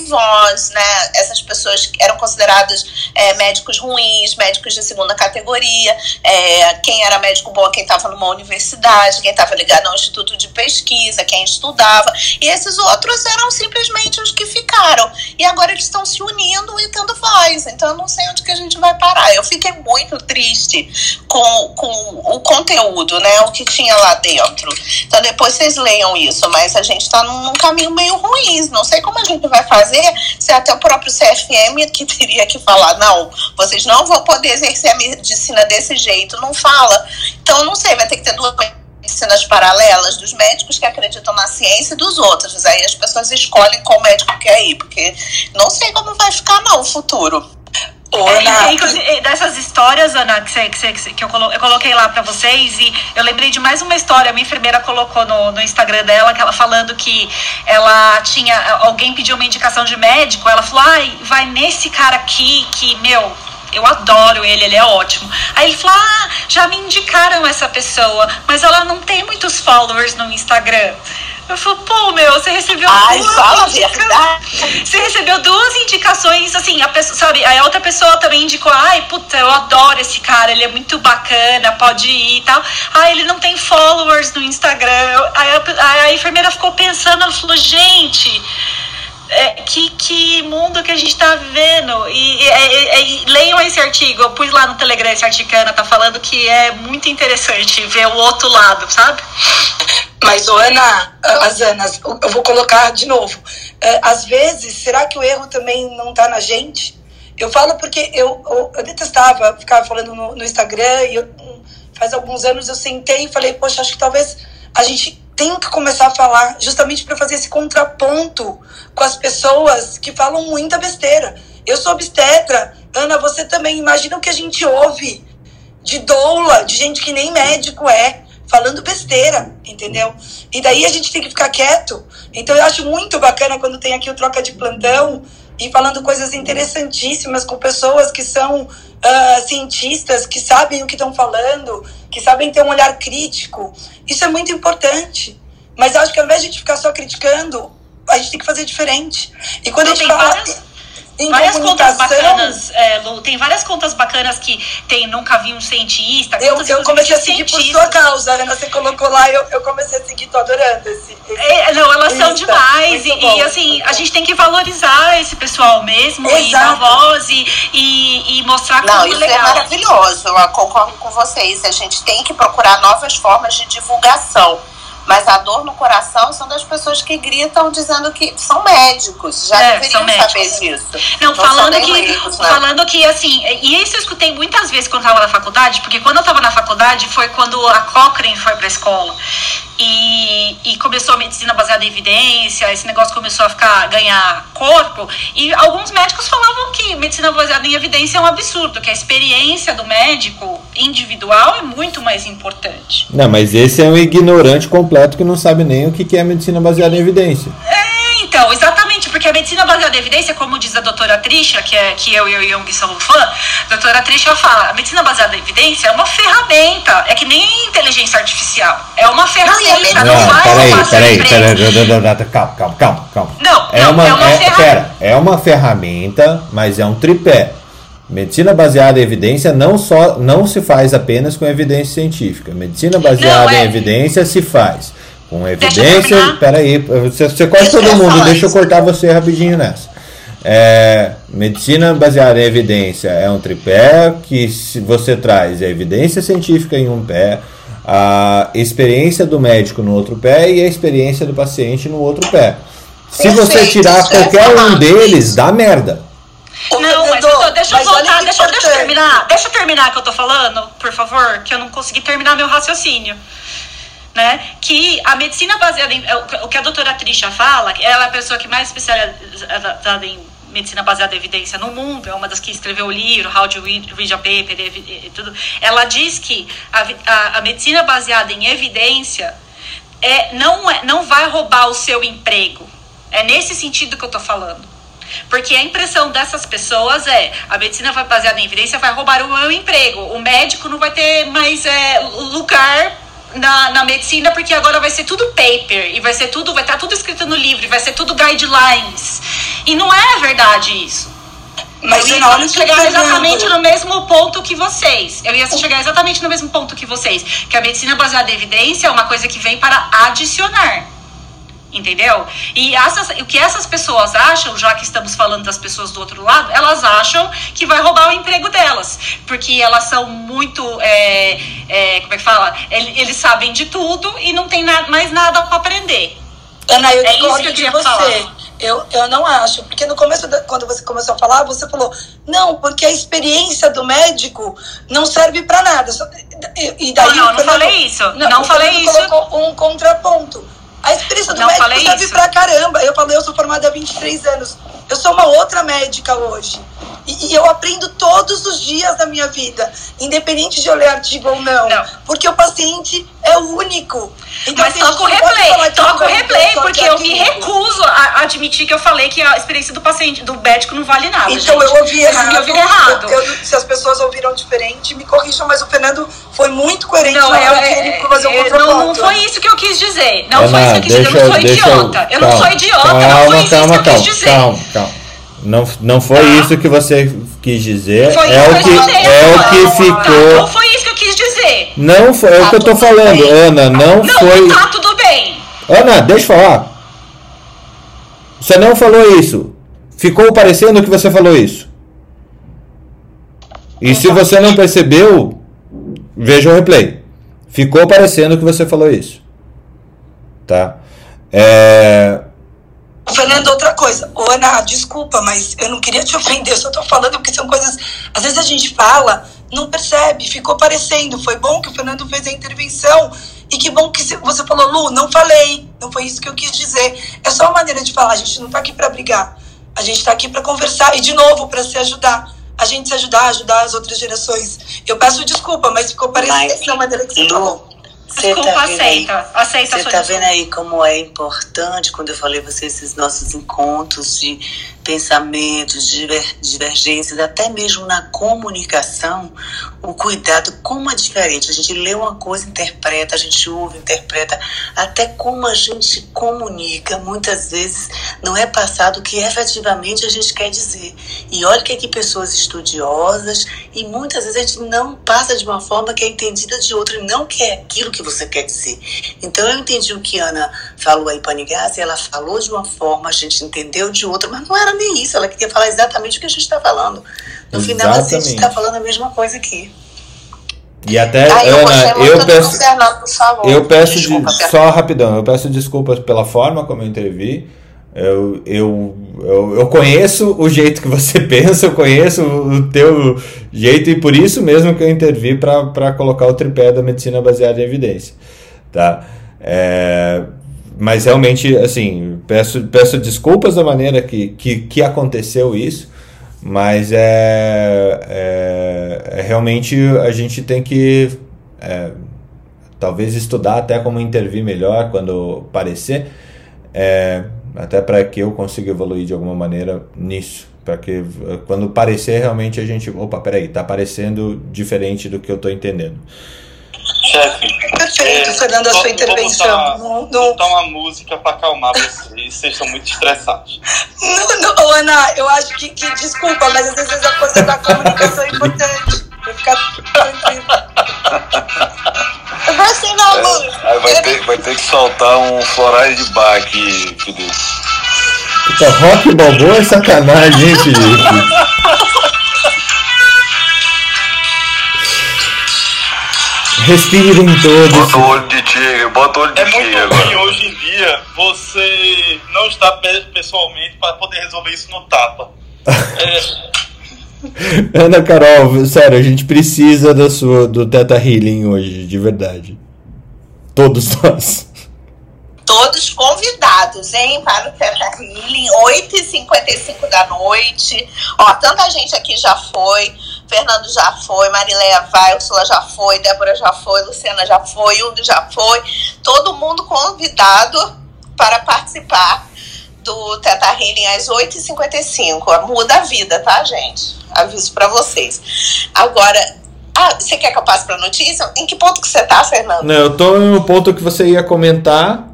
voz, né? Essas pessoas eram consideradas é, médicos ruins, médicos de segunda categoria. É, quem era médico bom, quem estava numa universidade, quem estava ligado a um instituto de pesquisa, quem estudava. E esses outros eram simplesmente os que ficaram. E agora eles estão se unindo e tendo voz. Então eu não sei onde que a gente vai parar. Eu fiquei muito triste com, com o conteúdo, né? O que tinha lá dentro. Então depois vocês leiam isso, mas a gente está num, num caminho meio ruim. Não sei como a gente vai fazer fazer, se até o próprio CFM que teria que falar, não, vocês não vão poder exercer a medicina desse jeito, não fala. Então, não sei, vai ter que ter duas medicinas paralelas dos médicos que acreditam na ciência e dos outros. Aí as pessoas escolhem qual médico quer ir, porque não sei como vai ficar não o futuro. É, inclusive, dessas histórias, Ana, que, você, que, você, que eu, colo, eu coloquei lá para vocês, e eu lembrei de mais uma história. Minha enfermeira colocou no, no Instagram dela, que ela falando que ela tinha. Alguém pediu uma indicação de médico, ela falou: ai, vai nesse cara aqui, que, meu, eu adoro ele, ele é ótimo. Aí ele falou: Ah, já me indicaram essa pessoa, mas ela não tem muitos followers no Instagram. Eu falo, pô, meu, você recebeu Ai, duas fala indicações. Você recebeu duas indicações, assim, a pessoa, sabe, a outra pessoa também indicou, ai, puta, eu adoro esse cara, ele é muito bacana, pode ir e tal. Ah, ele não tem followers no Instagram. Aí a, a enfermeira ficou pensando, ela falou, gente. É, que, que mundo que a gente tá vivendo. E, e, e, leiam esse artigo. Eu pus lá no Telegram esse artigo que a Ana tá falando que é muito interessante ver o outro lado, sabe? Mas, Ana, as Anas, eu vou colocar de novo. É, às vezes, será que o erro também não está na gente? Eu falo porque eu, eu, eu detestava ficar falando no, no Instagram e eu, faz alguns anos eu sentei e falei, poxa, acho que talvez a gente tem que começar a falar justamente para fazer esse contraponto com as pessoas que falam muita besteira. Eu sou obstetra, Ana, você também. Imagina o que a gente ouve de doula, de gente que nem médico é falando besteira, entendeu? E daí a gente tem que ficar quieto. Então eu acho muito bacana quando tem aqui o troca de plantão e falando coisas interessantíssimas com pessoas que são uh, cientistas, que sabem o que estão falando, que sabem ter um olhar crítico. Isso é muito importante. Mas eu acho que ao invés de a gente ficar só criticando, a gente tem que fazer diferente. E quando a gente fala. Várias várias contas bacanas, é, Lu, tem várias contas bacanas que tem Nunca Vi um Cientista. Eu, eu comecei a seguir por sua causa, Ana. Você colocou lá eu, eu comecei a seguir, tô adorando esse. esse é, não, elas são demais. E, bom, e, assim, a gente tem que valorizar esse pessoal mesmo Exato. e dar voz e, e, e mostrar não, como isso é legal. é maravilhoso. Eu concordo com vocês. A gente tem que procurar novas formas de divulgação mas a dor no coração são das pessoas que gritam dizendo que são médicos. Já é, deveriam saber disso. Não, Não falando que, médicos, né? falando que assim, e isso eu escutei muitas vezes quando eu estava na faculdade, porque quando eu estava na faculdade foi quando a Cochrane foi para a escola. E, e, começou a medicina baseada em evidência, esse negócio começou a ficar ganhar corpo, e alguns médicos falavam que medicina baseada em evidência é um absurdo, que a experiência do médico individual é muito mais importante. Não, mas esse é um ignorante completo que não sabe nem o que é medicina baseada em evidência. É, então, exatamente, porque a medicina baseada em evidência, como diz a doutora Trisha, que, é, que eu e o Jung somos fã, a doutora Trisha fala, a medicina baseada em evidência é uma ferramenta, é que nem inteligência artificial, é uma ferramenta, não, não vai peraí, peraí, peraí, calma, calma, calma, calma. Não, é não, uma, é uma é, ferramenta. Pera, é uma ferramenta, mas é um tripé. Medicina baseada em evidência não só não se faz apenas com evidência científica. Medicina baseada não, é... em evidência se faz com evidência. Peraí, você, você corta todo mundo, deixa eu cortar você rapidinho nessa. É, medicina baseada em evidência é um tripé que se você traz a evidência científica em um pé, a experiência do médico no outro pé e a experiência do paciente no outro pé. Se você tirar qualquer um deles, dá merda. Não, deixa deixa, eu terminar. Deixa eu terminar que eu tô falando, por favor, que eu não consegui terminar meu raciocínio. Né? Que a medicina baseada em. O que a doutora Trisha fala, ela é a pessoa que mais especializada em medicina baseada em evidência no mundo, é uma das que escreveu o livro How to Read, a Paper e tudo. Ela diz que a, a, a, medicina baseada em evidência é, não, é, não vai roubar o seu emprego. É nesse sentido que eu tô falando. Porque a impressão dessas pessoas é a medicina vai baseada em evidência vai roubar o meu emprego. O médico não vai ter mais é, lugar na, na medicina porque agora vai ser tudo paper e vai ser tudo vai estar tá tudo escrito no livro, vai ser tudo guidelines. E não é verdade isso. Mas eu ia chegar exatamente no mesmo ponto que vocês. Eu ia chegar exatamente no mesmo ponto que vocês. Que a medicina baseada em evidência é uma coisa que vem para adicionar entendeu? E essas, o que essas pessoas acham, já que estamos falando das pessoas do outro lado, elas acham que vai roubar o emprego delas, porque elas são muito, é, é, como é que fala? Eles sabem de tudo e não tem na, mais nada para aprender. Ana, eu é eu queria você. Falar. Eu, eu não acho, porque no começo, da, quando você começou a falar, você falou, não, porque a experiência do médico não serve para nada. E, e daí, não, não, não falei isso. Não, não falei isso. colocou um contraponto. A experiência do não médico serve isso. pra caramba. Eu falei, eu sou formada há 23 anos. Eu sou uma outra médica hoje. E, e, eu aprendo todos os dias da minha vida, independente de eu ler artigo ou não. não. Porque o paciente é único. Então, Mas toca o replay, toca o replay, porque eu me recuso a admitir que eu falei que a experiência do paciente, do médico, não vale nada. Então gente. eu ouvi errado. Eu errado. Eu, eu, se as pessoas ouviram diferente, me corrijam, mas o Fernando foi muito coerente não, na hora é, que fazer um não, não foi isso que eu quis dizer. Não foi isso que eu quis dizer. Eu não sou idiota. Eu, não sou idiota, calma, não foi isso calma, que eu quis dizer. Calma, calma. Não, não foi tá. isso que você quis dizer. Foi é o que, é o que ficou. Não foi isso que eu quis dizer. Não foi, é o que eu tô falando, bem. Ana. Não, não foi. Tá tudo bem. Ana, deixa eu falar. Você não falou isso. Ficou parecendo que você falou isso. E se você não percebeu, veja o replay. Ficou parecendo que você falou isso. Tá? É, Fernando, outra coisa. Ô, Ana, desculpa, mas eu não queria te ofender, eu só tô falando porque são coisas. Às vezes a gente fala, não percebe, ficou parecendo. Foi bom que o Fernando fez a intervenção. E que bom que você falou, Lu, não falei. Não foi isso que eu quis dizer. É só uma maneira de falar. A gente não tá aqui para brigar. A gente tá aqui para conversar e, de novo, para se ajudar. A gente se ajudar, ajudar as outras gerações. Eu peço desculpa, mas ficou parecendo da maneira que você falou. Desculpa, tá aceita. Aí, aceita Você tá vendo aí como é importante, quando eu falei você, esses nossos encontros de pensamentos, diver, divergências, até mesmo na comunicação, o cuidado, como é diferente. A gente lê uma coisa, interpreta, a gente ouve, interpreta, até como a gente comunica, muitas vezes não é passado o que efetivamente a gente quer dizer. E olha que aqui pessoas estudiosas, e muitas vezes a gente não passa de uma forma que é entendida de outra, e não que é aquilo que você quer dizer. Então eu entendi o que a Ana falou aí, Panigás, ela falou de uma forma, a gente entendeu de outra, mas não era nem isso, ela queria falar exatamente o que a gente está falando. No exatamente. final, assim, a gente está falando a mesma coisa aqui. E até, Ana, eu peço, eu peço Desculpa, de, só rapidão, eu peço desculpas pela forma como eu intervi. Eu, eu, eu, eu, conheço o jeito que você pensa, eu conheço o teu jeito e por isso mesmo que eu intervi para colocar o tripé da medicina baseada em evidência. Tá? É, mas realmente, assim, peço, peço desculpas da maneira que, que, que aconteceu isso, mas é, é, é, realmente a gente tem que é, talvez estudar até como intervir melhor quando parecer, é, até para que eu consiga evoluir de alguma maneira nisso. Para que quando parecer realmente a gente. Opa, peraí, tá parecendo diferente do que eu estou entendendo. Chefe. Perfeito, é, Fernando, a sua intervenção. Vou botar, botar uma música para acalmar vocês. Vocês estão muito estressados. Não, não, Ana, eu acho que, que, desculpa, mas às vezes a coisa da comunicação é importante. Pra ficar tranquilo. Você não, é, aí vai ter, vai ter que soltar um florais de bar aqui, Felipe. Puta, rock balboa é sacanagem, hein, Felipe? Respirem todos. Bota o olho de tigre, bota o olho de é tigre agora. Que hoje em dia você não está pessoalmente para poder resolver isso no tapa. Ana Carol, sério, a gente precisa da sua, do Teta Healing hoje, de verdade. Todos nós. Todos convidados, hein, para o Teta Healing, 8h55 da noite. Ó, tanta gente aqui já foi. Fernando já foi, Marileia vai, Ursula já foi, Débora já foi, Luciana já foi, Hugo já foi. Todo mundo convidado para participar do Teta Healing às 8h55. Muda a vida, tá, gente? Aviso para vocês. Agora, ah, você quer que eu passe para notícia? Em que ponto que você tá, Fernando? Não, eu tô no ponto que você ia comentar.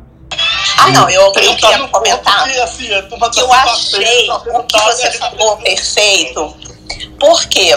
Ah, não, eu, eu queria comentar que eu achei o que você falou perfeito. Por quê?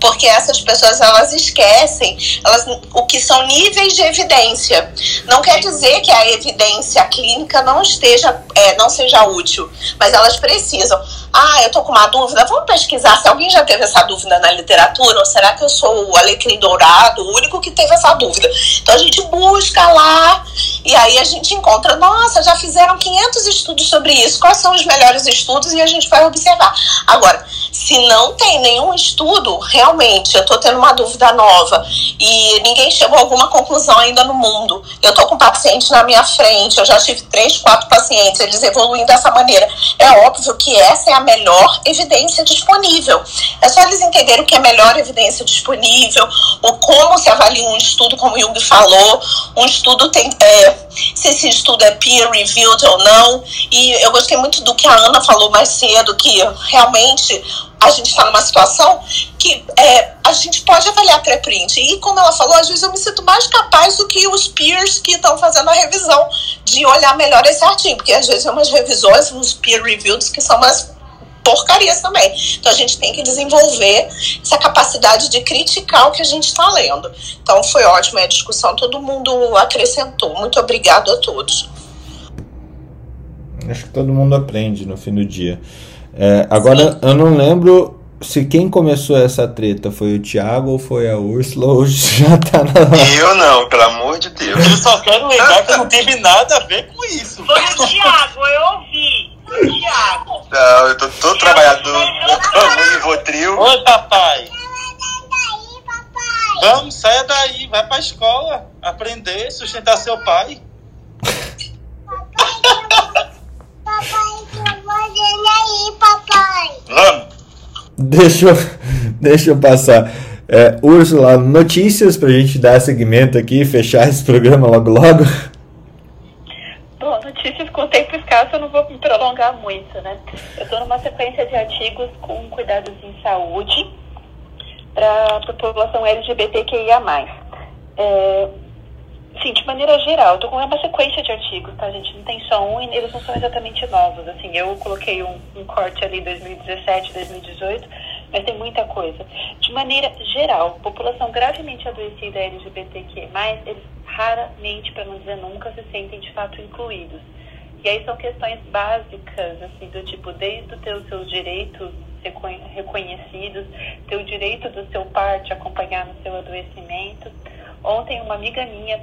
Porque essas pessoas elas esquecem elas, o que são níveis de evidência. Não quer dizer que a evidência clínica não esteja, é, não seja útil, mas elas precisam. Ah, eu tô com uma dúvida, vamos pesquisar se alguém já teve essa dúvida na literatura, ou será que eu sou o alecrim dourado, o único que teve essa dúvida? Então a gente busca lá e aí a gente encontra, nossa, já fizeram 500 estudos sobre isso, quais são os melhores estudos e a gente vai observar. Agora, se não tem nenhum estudo, realmente, eu estou tendo uma dúvida nova e ninguém chegou a alguma conclusão ainda no mundo. Eu estou com paciente na minha frente, eu já tive três, quatro pacientes, eles evoluem dessa maneira. É óbvio que essa é a melhor evidência disponível. É só eles entenderem o que é melhor evidência disponível, o como se avalia um estudo, como o Jung falou. Um estudo tem. É, se esse estudo é peer-reviewed ou não. E eu gostei muito do que a Ana falou mais cedo, que realmente a gente está numa situação que é, a gente pode avaliar pré-print. E como ela falou, às vezes eu me sinto mais capaz do que os peers que estão fazendo a revisão de olhar melhor esse artigo. Porque às vezes tem umas revisões, uns peer reviews que são umas porcarias também. Então a gente tem que desenvolver essa capacidade de criticar o que a gente está lendo. Então foi ótima a discussão, todo mundo acrescentou. Muito obrigado a todos. Acho que todo mundo aprende no fim do dia. É, agora, Sim. eu não lembro se quem começou essa treta foi o Thiago ou foi a Úrsula ou já tá na. Eu não, pelo amor de Deus. Eu só quero lembrar que não teve nada a ver com isso. Foi o Thiago, eu ouvi. Foi o Thiago. Não, eu tô todo trabalhado no Rivotril. Oi, papai. Vamos, saia daí, vai pra escola, aprender, sustentar seu pai. Papai, vou aí, papai. Vamos. Deixa eu, deixa eu passar. É, Úrsula, notícias pra gente dar seguimento aqui, fechar esse programa logo logo. Bom, notícias com tempo escasso eu não vou me prolongar muito, né? Eu estou numa sequência de artigos com cuidados em saúde para a população LGBTQIA+. É, Sim, de maneira geral, tô com uma sequência de artigos, tá, gente? Não tem só um e eles não são exatamente novos. Assim, eu coloquei um, um corte ali em 2017, 2018, mas tem muita coisa. De maneira geral, população gravemente adoecida LGBTQ+, eles raramente, para não dizer nunca, se sentem de fato incluídos. E aí são questões básicas, assim, do tipo, desde ter os seus direitos reconhecidos, ter o direito do seu par te acompanhar no seu adoecimento. Ontem uma amiga minha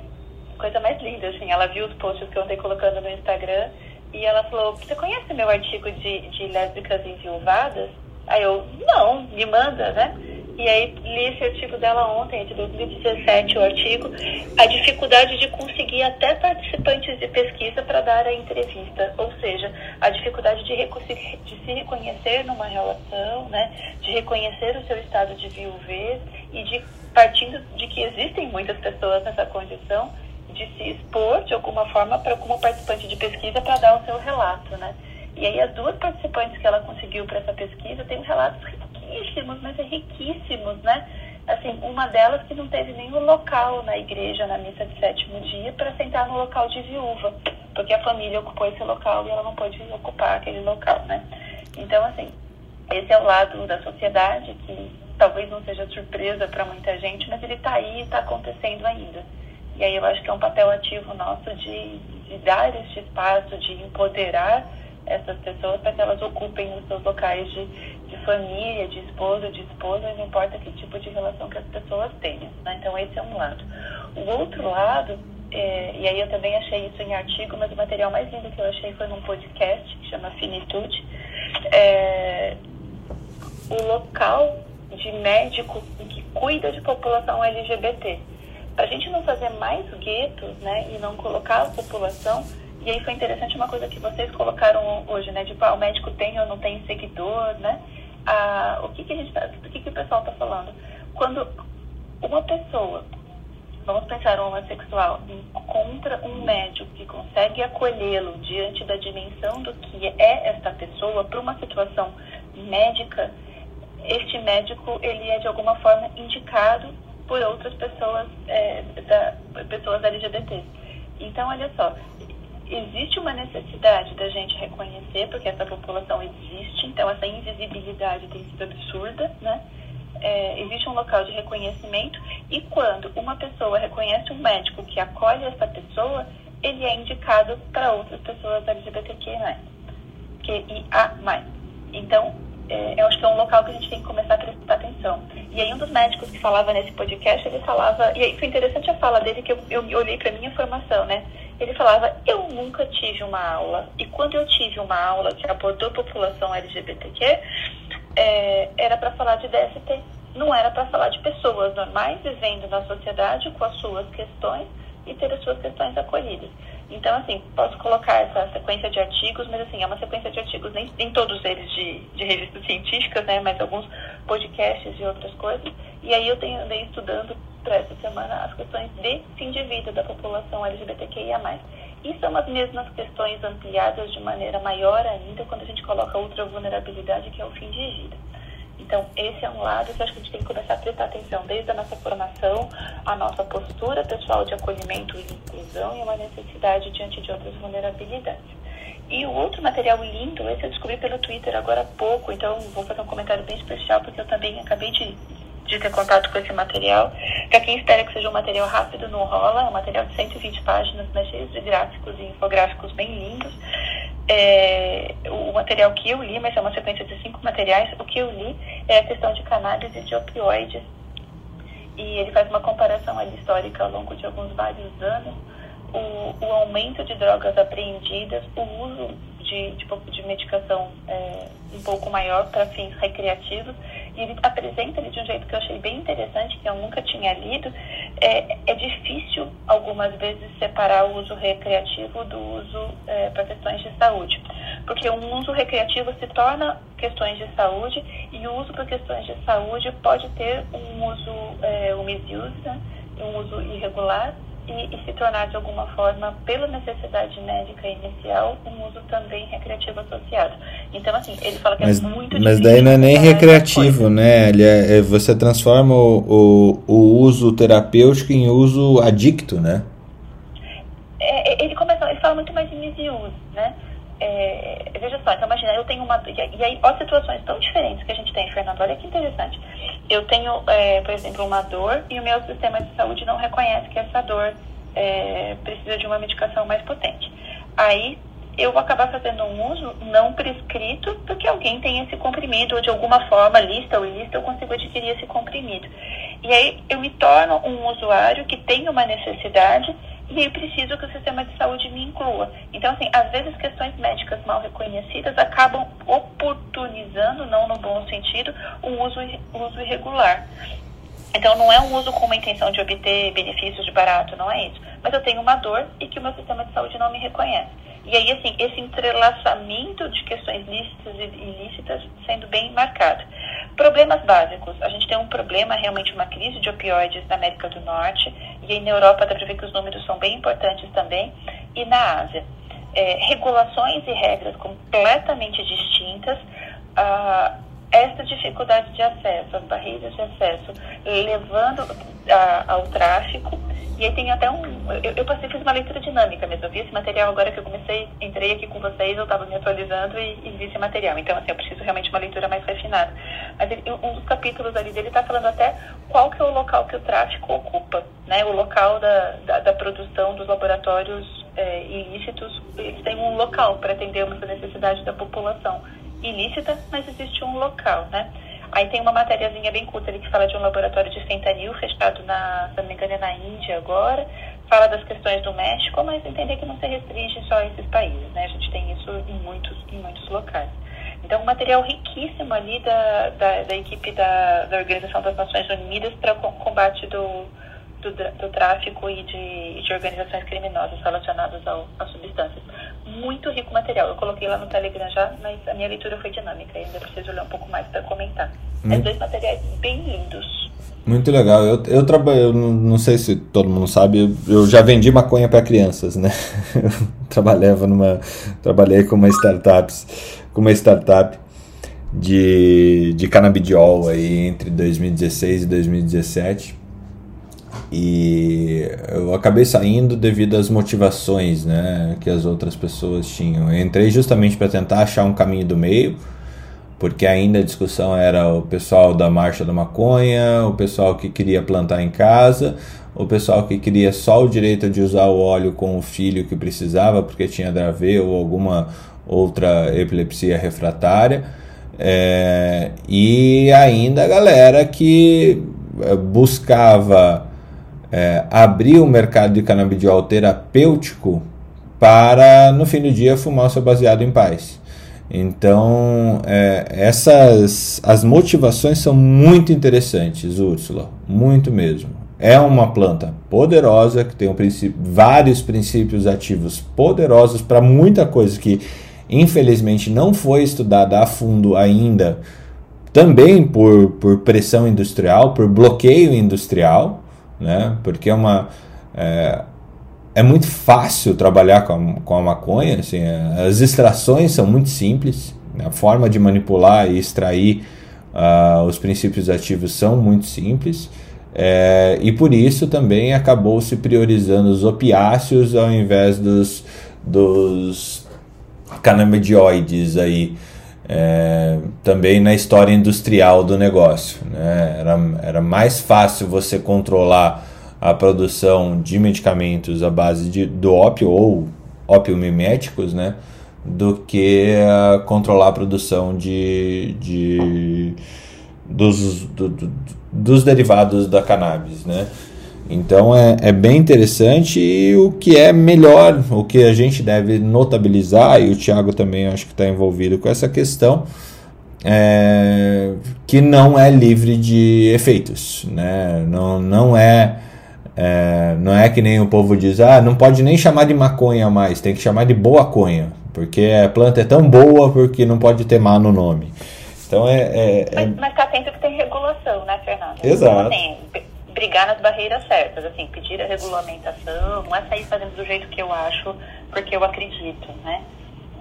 coisa mais linda, assim. Ela viu os posts que eu andei colocando no Instagram e ela falou: Você conhece meu artigo de, de lésbicas enviuvadas? Aí eu: Não, me manda, né? E aí li esse artigo dela ontem, de 2017, o artigo, a dificuldade de conseguir até participantes de pesquisa para dar a entrevista, ou seja, a dificuldade de, de, se reconhecer numa relação, né, de reconhecer o seu estado de viuvez e de partindo de que existem muitas pessoas nessa condição, de se expor de alguma forma para como participante de pesquisa para dar o seu relato, né? E aí as duas participantes que ela conseguiu para essa pesquisa têm relatos riquíssimos, mas é riquíssimos, né? Assim, uma delas que não teve nenhum local na igreja na missa de sétimo dia para sentar no local de viúva, porque a família ocupou esse local e ela não pôde ocupar aquele local, né? Então, assim, esse é o lado da sociedade que talvez não seja surpresa para muita gente, mas ele está aí está acontecendo ainda. E aí eu acho que é um papel ativo nosso de, de dar este espaço, de empoderar essas pessoas para que elas ocupem os seus locais de, de família, de esposa, de esposa, não importa que tipo de relação que as pessoas tenham. Né? Então esse é um lado. O outro lado, é, e aí eu também achei isso em artigo, mas o material mais lindo que eu achei foi num podcast que chama Finitude. É, o local de médico que cuida de população LGBT. Para a gente não fazer mais guetos, né, e não colocar a população e aí foi interessante uma coisa que vocês colocaram hoje, né? Tipo, ah, o médico tem ou não tem seguidor, né? Ah, o que, que a gente tá, o que, que o pessoal está falando? Quando uma pessoa, vamos pensar um homossexual, encontra um médico que consegue acolhê-lo diante da dimensão do que é esta pessoa para uma situação médica, este médico ele é de alguma forma indicado por outras pessoas, é, da, pessoas LGBT. Então, olha só, existe uma necessidade da gente reconhecer, porque essa população existe, então essa invisibilidade tem sido absurda, né? É, existe um local de reconhecimmais e quando uma pessoa reconhece um médico que acolhe essa pessoa, ele é indicado para outras pessoas LGBTQI+. QIA+. Então, é, eu acho que é um local que a gente tem que começar a prestar atenção. E aí um dos médicos que falava nesse podcast, ele falava, e aí foi interessante a fala dele, que eu, eu olhei para minha formação, né? Ele falava, eu nunca tive uma aula, e quando eu tive uma aula que abordou população LGBTQ, é, era para falar de DST, não era para falar de pessoas normais vivendo na sociedade com as suas questões e ter as suas questões acolhidas. Então, assim, posso colocar essa sequência de artigos, mas assim, é uma sequência de artigos, nem, nem todos eles de, de revistas científicas, né, mas alguns podcasts e outras coisas. E aí eu tenho, andei estudando para essa semana as questões de fim de vida da população LGBTQIA+. E são as mesmas questões ampliadas de maneira maior ainda quando a gente coloca outra vulnerabilidade, que é o fim de vida. Então, esse é um lado que acho que a gente tem que começar a prestar atenção, desde a nossa formação, a nossa postura pessoal de acolhimento e inclusão e uma necessidade diante de outras vulnerabilidades. E o outro material lindo, esse eu descobri pelo Twitter agora há pouco, então vou fazer um comentário bem especial, porque eu também acabei de, de ter contato com esse material. Para quem espera que seja um material rápido, não rola, é um material de 120 páginas, mas cheio de gráficos e infográficos bem lindos. É, o material que eu li, mas é uma sequência de cinco materiais, o que eu li é a questão de cannabis e de opioides. E ele faz uma comparação ali histórica ao longo de alguns vários anos o, o aumento de drogas apreendidas, o uso de, de, de medicação é, um pouco maior para fins recreativos. E ele apresenta ele de um jeito que eu achei bem interessante, que eu nunca tinha lido. É, é difícil, algumas vezes, separar o uso recreativo do uso é, para questões de saúde. Porque um uso recreativo se torna questões de saúde e o uso para questões de saúde pode ter um uso, é, um misuse, né? um uso irregular e, e, se tornar de alguma forma, pela necessidade médica inicial, um uso também recreativo associado. Então, assim, ele fala que é mas, é muito Mas daí não é nem recreativo, né? Ele é, é, você transforma o, o, o, uso terapêutico em uso adicto, né? É, ele começa, ele fala muito mais em misuse, né? É, veja só, então imagina, eu tenho uma. E aí, olha situações tão diferentes que a gente tem, Fernando, olha que interessante. Eu tenho, é, por exemplo, uma dor e o meu sistema de saúde não reconhece que essa dor é, precisa de uma medicação mais potente. Aí eu vou acabar fazendo um uso não prescrito porque alguém tem esse comprimido, ou de alguma forma, lista ou ilícita, eu consigo adquirir esse comprimido. E aí eu me torno um usuário que tem uma necessidade e eu preciso que o sistema de saúde me inclua. Então, assim, às vezes questões médicas mal reconhecidas acabam oportunizando, não no bom sentido, o uso, uso irregular. Então, não é um uso com uma intenção de obter benefícios de barato, não é isso. Mas eu tenho uma dor e que o meu sistema de saúde não me reconhece. E aí, assim, esse entrelaçamento de questões lícitas e ilícitas sendo bem marcado. Problemas básicos. A gente tem um problema, realmente uma crise de opioides na América do Norte, e aí na Europa dá para ver que os números são bem importantes também, e na Ásia. É, regulações e regras completamente distintas. Ah, esta dificuldade de acesso, as barreiras de acesso, levando a, ao tráfico e aí tem até um. Eu, eu passei, fiz uma leitura dinâmica mesmo. Eu vi esse material agora que eu comecei, entrei aqui com vocês, eu estava me atualizando e, e, vi esse material. Então, assim, eu preciso realmente uma leitura mais refinada. Mas ele, um dos capítulos ali dele está falando até qual que é o local que o tráfico ocupa, né? O local da, da, da produção dos laboratórios é, ilícitos. Eles têm um local para atender uma necessidade da população ilícita, mas existe um local, né? Aí tem uma matériazinha bem curta ali que fala de um laboratório de fentanil fechado na, se não me engano, é na Índia agora. Fala das questões do México, mas entender que não se restringe só a esses países, né? A gente tem isso em muitos, em muitos locais. Então, um material riquíssimo ali da, da, da equipe da, da Organização das Nações Unidas para o combate do, do, do, tráfico e de, de organizações criminosas relacionadas ao, às substâncias. Muito rico material. Eu coloquei lá no Telegram já, mas a minha leitura foi dinâmica ainda preciso ler um pouco mais para comentar. Hum. É dois materiais bem lindos. Muito legal. Eu, eu trabalho, não sei se todo mundo sabe, eu já vendi maconha para crianças, né? Eu trabalhava numa, trabalhei com uma startup, com uma startup de, de canabidiol aí entre 2016 e 2017. E eu acabei saindo devido às motivações, né, que as outras pessoas tinham. Eu entrei justamente para tentar achar um caminho do meio porque ainda a discussão era o pessoal da marcha da maconha, o pessoal que queria plantar em casa, o pessoal que queria só o direito de usar o óleo com o filho que precisava porque tinha DRV ou alguma outra epilepsia refratária, é, e ainda a galera que é, buscava é, abrir o mercado de canabidiol terapêutico para no fim do dia fumar o seu baseado em paz. Então, é, essas as motivações são muito interessantes, Úrsula, muito mesmo. É uma planta poderosa que tem um princípio, vários princípios ativos poderosos para muita coisa que infelizmente não foi estudada a fundo ainda, também por, por pressão industrial, por bloqueio industrial, né? Porque é uma é, é muito fácil trabalhar com a, com a maconha, assim, as extrações são muito simples, né? a forma de manipular e extrair uh, os princípios ativos são muito simples, é, e por isso também acabou se priorizando os opiáceos ao invés dos, dos canabidioides aí, é, também na história industrial do negócio. Né? Era, era mais fácil você controlar a produção de medicamentos à base de, do ópio ou ópio miméticos, né? Do que uh, controlar a produção de, de dos, do, do, dos derivados da cannabis, né? Então é, é bem interessante e o que é melhor, o que a gente deve notabilizar, e o Tiago também acho que está envolvido com essa questão, é, que não é livre de efeitos, né? não, não é é, não é que nem o povo diz, ah, não pode nem chamar de maconha mais, tem que chamar de boa conha, porque a planta é tão boa porque não pode ter má no nome. Então é. é, é... Mas, mas tá atento que tem regulação, né, Fernando? Exato. Então, assim, brigar nas barreiras certas, assim, pedir a regulamentação, não é sair fazendo do jeito que eu acho, porque eu acredito, né?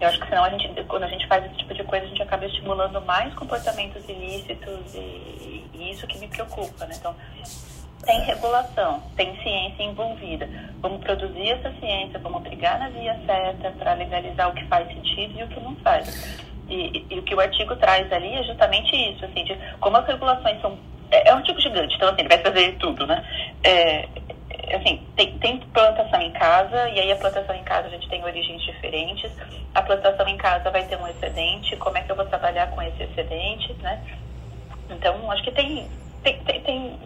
Eu acho que senão a gente, quando a gente faz esse tipo de coisa, a gente acaba estimulando mais comportamentos ilícitos e, e isso que me preocupa, né? Então, tem regulação, tem ciência envolvida. Vamos produzir essa ciência, vamos brigar na via certa para legalizar o que faz sentido e o que não faz. E, e, e, o que o artigo traz ali é justamente isso, assim, de como as regulações são. É, é um artigo gigante, então assim, ele vai fazer tudo, né? É, assim, tem, tem plantação em casa, e aí a plantação em casa a gente tem origens diferentes. A plantação em casa vai ter um excedente, como é que eu vou trabalhar com esse excedente, né? Então, acho que tem, tem, tem, tem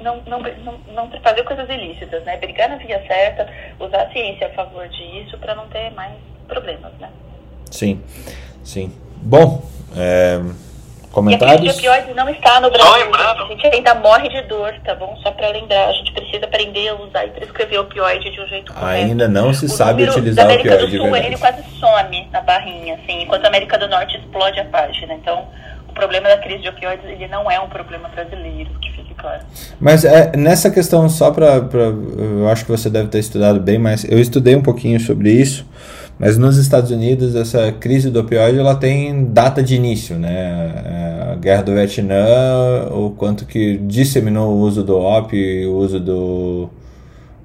não, não, não, não, fazer coisas ilícitas, né? Brigar na via certa, usar a ciência a favor disso para não ter mais problemas, né? Sim, sim. Bom, é, comentários? E a opioides não está no Brasil. Lembrando. A gente ainda morre de dor, tá bom? Só para lembrar, a gente precisa aprender a usar e prescrever opioide de um jeito correto. Ainda não se o sabe utilizar da América opioide. Do Sul, ele quase some na barrinha, assim, enquanto a América do Norte explode a página. Então, problema da crise de opioides ele não é um problema brasileiro, que fique claro. Mas é, nessa questão, só para. Eu acho que você deve ter estudado bem mais. Eu estudei um pouquinho sobre isso, mas nos Estados Unidos essa crise do opioide ela tem data de início, né? É, a guerra do Vietnã, o quanto que disseminou o uso do ópio o uso do.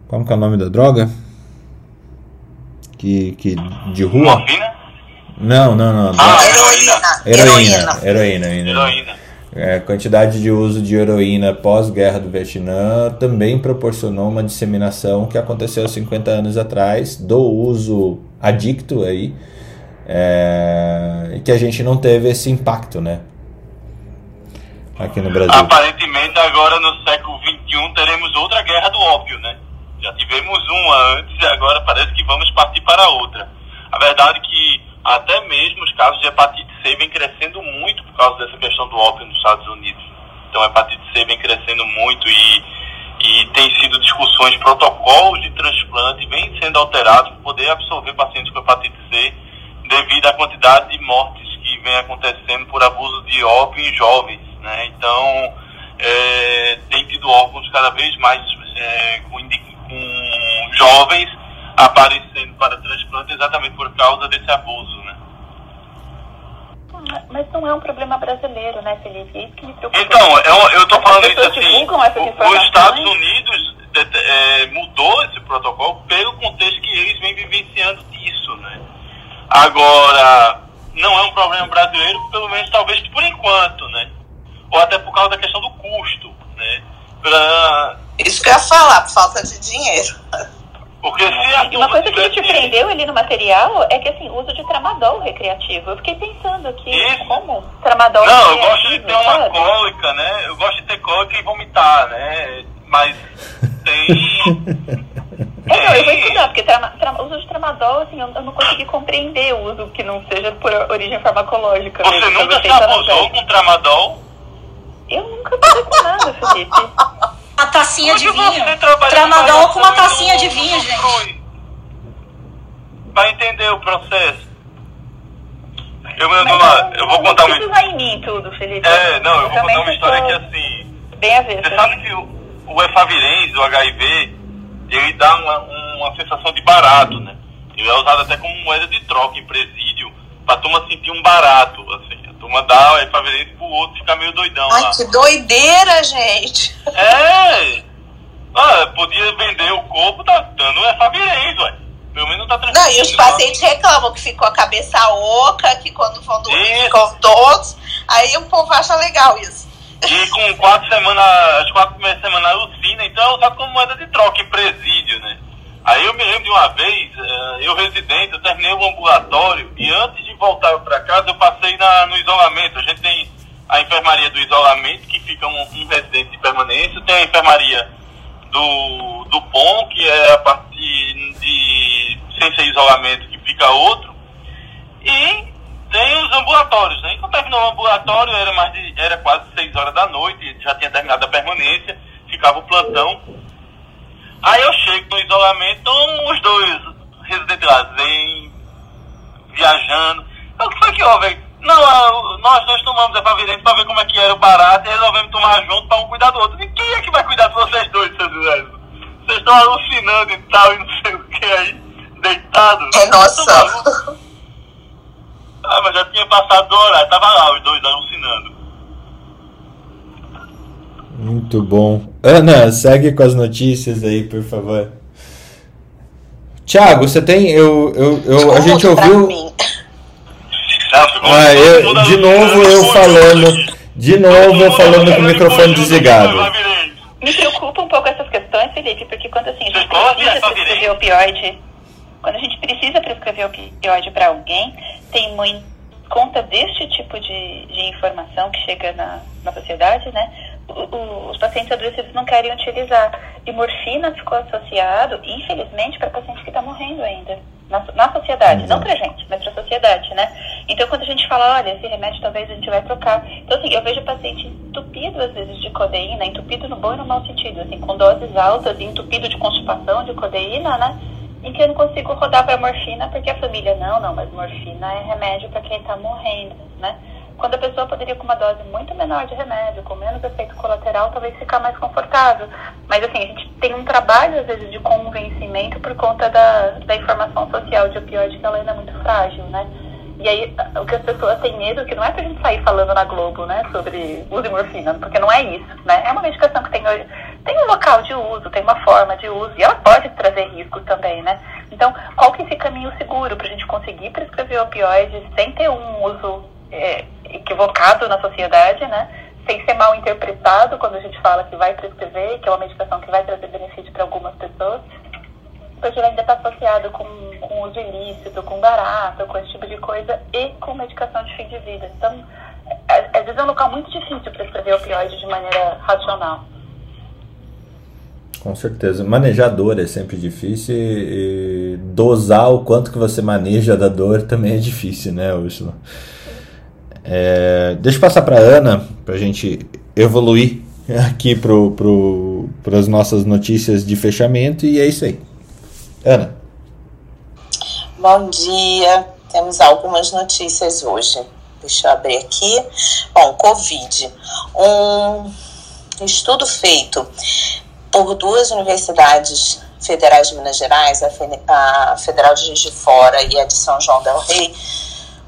Como que é o nome da droga? Que, que de rua? Morfina? Não, não, não. Ah, heroína. Heroína. Heroína. Heroína. heroína. É, a quantidade de uso de heroína pós-guerra do Vietnã também proporcionou uma disseminação que aconteceu 50 anos atrás do uso adicto aí, é, que a gente não teve esse impacto, né? Aqui no Brasil. Aparentemente agora no século XXI teremos outra guerra do ópio, né? Já tivemos uma antes e agora parece que vamos partir para outra. A verdade é que até mesmo os casos de hepatite C vem crescendo muito por causa dessa questão do ópio nos Estados Unidos. Então a hepatite C vem crescendo muito e, e tem sido discussões, protocolos de transplante vêm sendo alterados para poder absorver pacientes com hepatite C devido à quantidade de mortes que vem acontecendo por abuso de ópio em jovens. Né? Então é, tem tido órgãos cada vez mais é, com, com jovens aparecendo para transplante exatamente por causa desse abuso? Mas não é um problema brasileiro, né, Felipe? Isso que me preocupa. Então, eu, eu tô falando isso assim. Os Estados Unidos é, mudou esse protocolo pelo contexto que eles vêm vivenciando disso, né? Agora, não é um problema brasileiro, pelo menos talvez por enquanto, né? Ou até por causa da questão do custo, né? Pra... Isso que eu ia falar, por falta de dinheiro. Porque se uma coisa que me surpreendeu ali no material é que assim, o uso de tramadol recreativo. Eu fiquei pensando aqui, Isso. como tramadol Não, eu gosto de ter uma cólica, né? Eu gosto de ter cólica e vomitar, né? Mas tem. É, não, eu vou estudar, porque trama, tra, o uso de tramadol, assim, eu, eu, não consegui compreender o uso que não seja por origem farmacológica. Você nunca se abusou com tramadol? Eu nunca abusei com nada, Felipe. Uma tacinha de vinho. Tramadol com uma tacinha de vinho, gente. Pra entender o processo. Eu, eu, não, eu vou contar uma história. em mim tudo, Felipe. É, não, eu vou contar uma história que assim. Bem a ver. Você sabe que o, o efavirenz, o HIV, ele dá uma, uma sensação de barato, né? Ele é usado até como moeda de troca em presídio, pra turma sentir um barato, assim. A turma dá o efavirenz pro outro ficar meio doidão Ai, lá. que doideira, gente! É! Ah, podia vender o corpo, tá dando o efavirenz, ué. Pelo menos tá tranquilo. Não, e os pacientes reclamam que ficou a cabeça oca, que quando vão dormir ficam todos. Aí o povo acha legal isso. E com quatro semanas, as quatro primeiras semanas alucina, então usava como moeda de troca em presídio, né? Aí eu me lembro de uma vez, eu residente, eu terminei o ambulatório e antes de voltar para casa eu passei na, no isolamento. A gente tem a enfermaria do isolamento, que fica um, um residente de permanência, tem a enfermaria do, do POM, que é a parte de, de sem ser isolamento, que fica outro, e tem os ambulatórios, né? Então terminou o ambulatório, era, mais de, era quase 6 horas da noite, já tinha terminado a permanência, ficava o plantão. Aí eu chego no isolamento, então os dois residentes lá, vêm viajando. Então, o que foi que houve? Não, nós dois tomamos efavirense pra ver como é que era o barato e resolvemos tomar junto pra um cuidar do outro. E quem é que vai cuidar de vocês dois, seus velhos? Vocês estão alucinando e tal, e não sei o que aí, deitados. É nossa. Ah, mas já tinha passado do horário, tava lá os dois alucinando. Muito bom. Ana, segue com as notícias aí, por favor. Tiago, você tem. Eu, eu, eu, a gente ouviu. Ah, eu, de novo eu falando. De novo eu falando com o microfone desligado. Me preocupa um pouco essas questões, Felipe, porque quando assim, a gente precisa prescrever opioide, quando a gente precisa prescrever opioide para alguém, tem muito conta deste tipo de, de informação que chega na, na sociedade, né? Os pacientes adoecidos não querem utilizar. E morfina ficou associado, infelizmente, para paciente que está morrendo ainda. Na, na sociedade, não para gente, mas para a sociedade, né? Então, quando a gente fala, olha, esse remédio talvez a gente vai trocar. Então, assim, eu vejo paciente entupido, às vezes, de codeína, entupido no bom e no mau sentido, assim, com doses altas, entupido de constipação de codeína, né? em que eu não consigo rodar para morfina porque a família não, não, mas morfina é remédio para quem está morrendo, né? Quando a pessoa poderia com uma dose muito menor de remédio, com menos efeito colateral, talvez ficar mais confortável. Mas assim, a gente tem um trabalho às vezes de convencimento por conta da, da informação social de opioide que ela ainda é muito frágil, né? E aí, o que as pessoas têm medo, que não é pra gente sair falando na Globo, né, sobre uso de morfina, porque não é isso, né? É uma medicação que tem tem um local de uso, tem uma forma de uso, e ela pode trazer riscos também, né? Então, qual que é esse caminho seguro pra gente conseguir prescrever opioides sem ter um uso é, equivocado na sociedade, né? Sem ser mal interpretado quando a gente fala que vai prescrever, que é uma medicação que vai trazer benefício para algumas pessoas, porque ele ainda está associado com, com uso ilícito, com barato, com esse tipo de coisa e com medicação de fim de vida. Então, às vezes é um local muito difícil para escrever opioide de maneira racional. Com certeza. Manejar dor é sempre difícil e dosar o quanto que você maneja da dor também é difícil, né, Ursula? É, deixa eu passar para Ana, para a gente evoluir aqui para pro, as nossas notícias de fechamento, e é isso aí. Ana. Bom dia, temos algumas notícias hoje. Deixa eu abrir aqui. Bom, Covid. Um estudo feito por duas universidades federais de Minas Gerais, a Federal de Juiz de Fora e a de São João del Rei,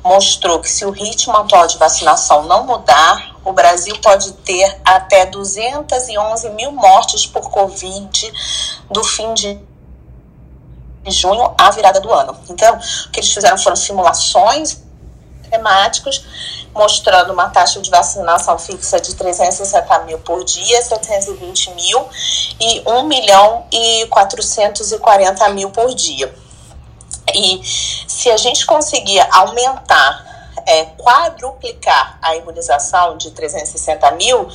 mostrou que se o ritmo atual de vacinação não mudar, o Brasil pode ter até 211 mil mortes por Covid do fim de junho à virada do ano. Então, o que eles fizeram foram simulações temáticos mostrando uma taxa de vacinação fixa de 360 mil por dia, 720 mil e 1 milhão e 440 mil por dia. E se a gente conseguir aumentar é, quadruplicar a imunização de 360 mil,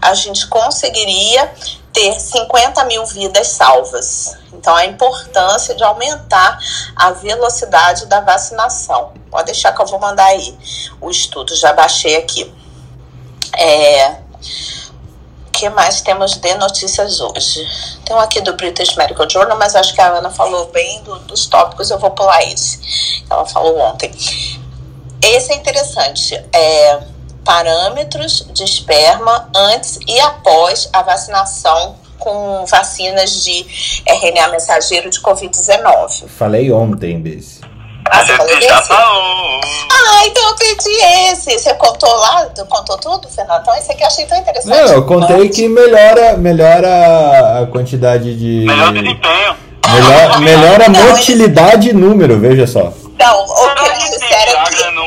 a gente conseguiria ter 50 mil vidas salvas. Então, a importância de aumentar a velocidade da vacinação. Pode deixar que eu vou mandar aí o estudo, já baixei aqui. É, que mais temos de notícias hoje? Tem um aqui do British Medical Journal, mas acho que a Ana falou bem do, dos tópicos, eu vou pular esse. Ela falou ontem. Esse é interessante. É, parâmetros de esperma antes e após a vacinação com vacinas de RNA mensageiro de Covid-19. Falei ontem desse. Ah, você falou desse? Ah, então eu pedi esse. Você contou lá? Tu contou tudo, Fernando? Então esse aqui eu achei tão interessante. Não, eu contei que melhora, melhora a quantidade de. Melhor desempenho. Melhor, melhora a motilidade e número, veja só. Não, o que eles disseram que... No,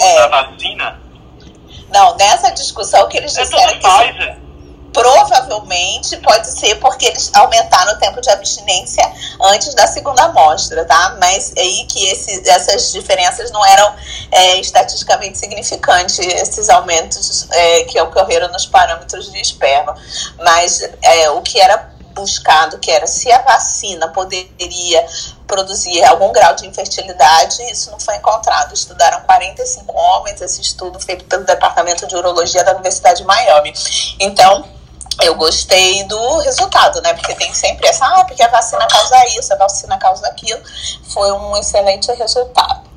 é. Na vacina? Não, nessa discussão que eles disseram que provavelmente pode ser porque eles aumentaram o tempo de abstinência antes da segunda amostra, tá? Mas aí que esse, essas diferenças não eram é, estatisticamente significantes, esses aumentos é, que ocorreram nos parâmetros de esperma. Mas é, o que era buscado, que era se a vacina poderia produzir algum grau de infertilidade, isso não foi encontrado. Estudaram 45 homens, esse estudo feito pelo Departamento de Urologia da Universidade de Miami. Então, eu gostei do resultado, né? Porque tem sempre essa, ah, porque a vacina causa isso, a vacina causa aquilo. Foi um excelente resultado.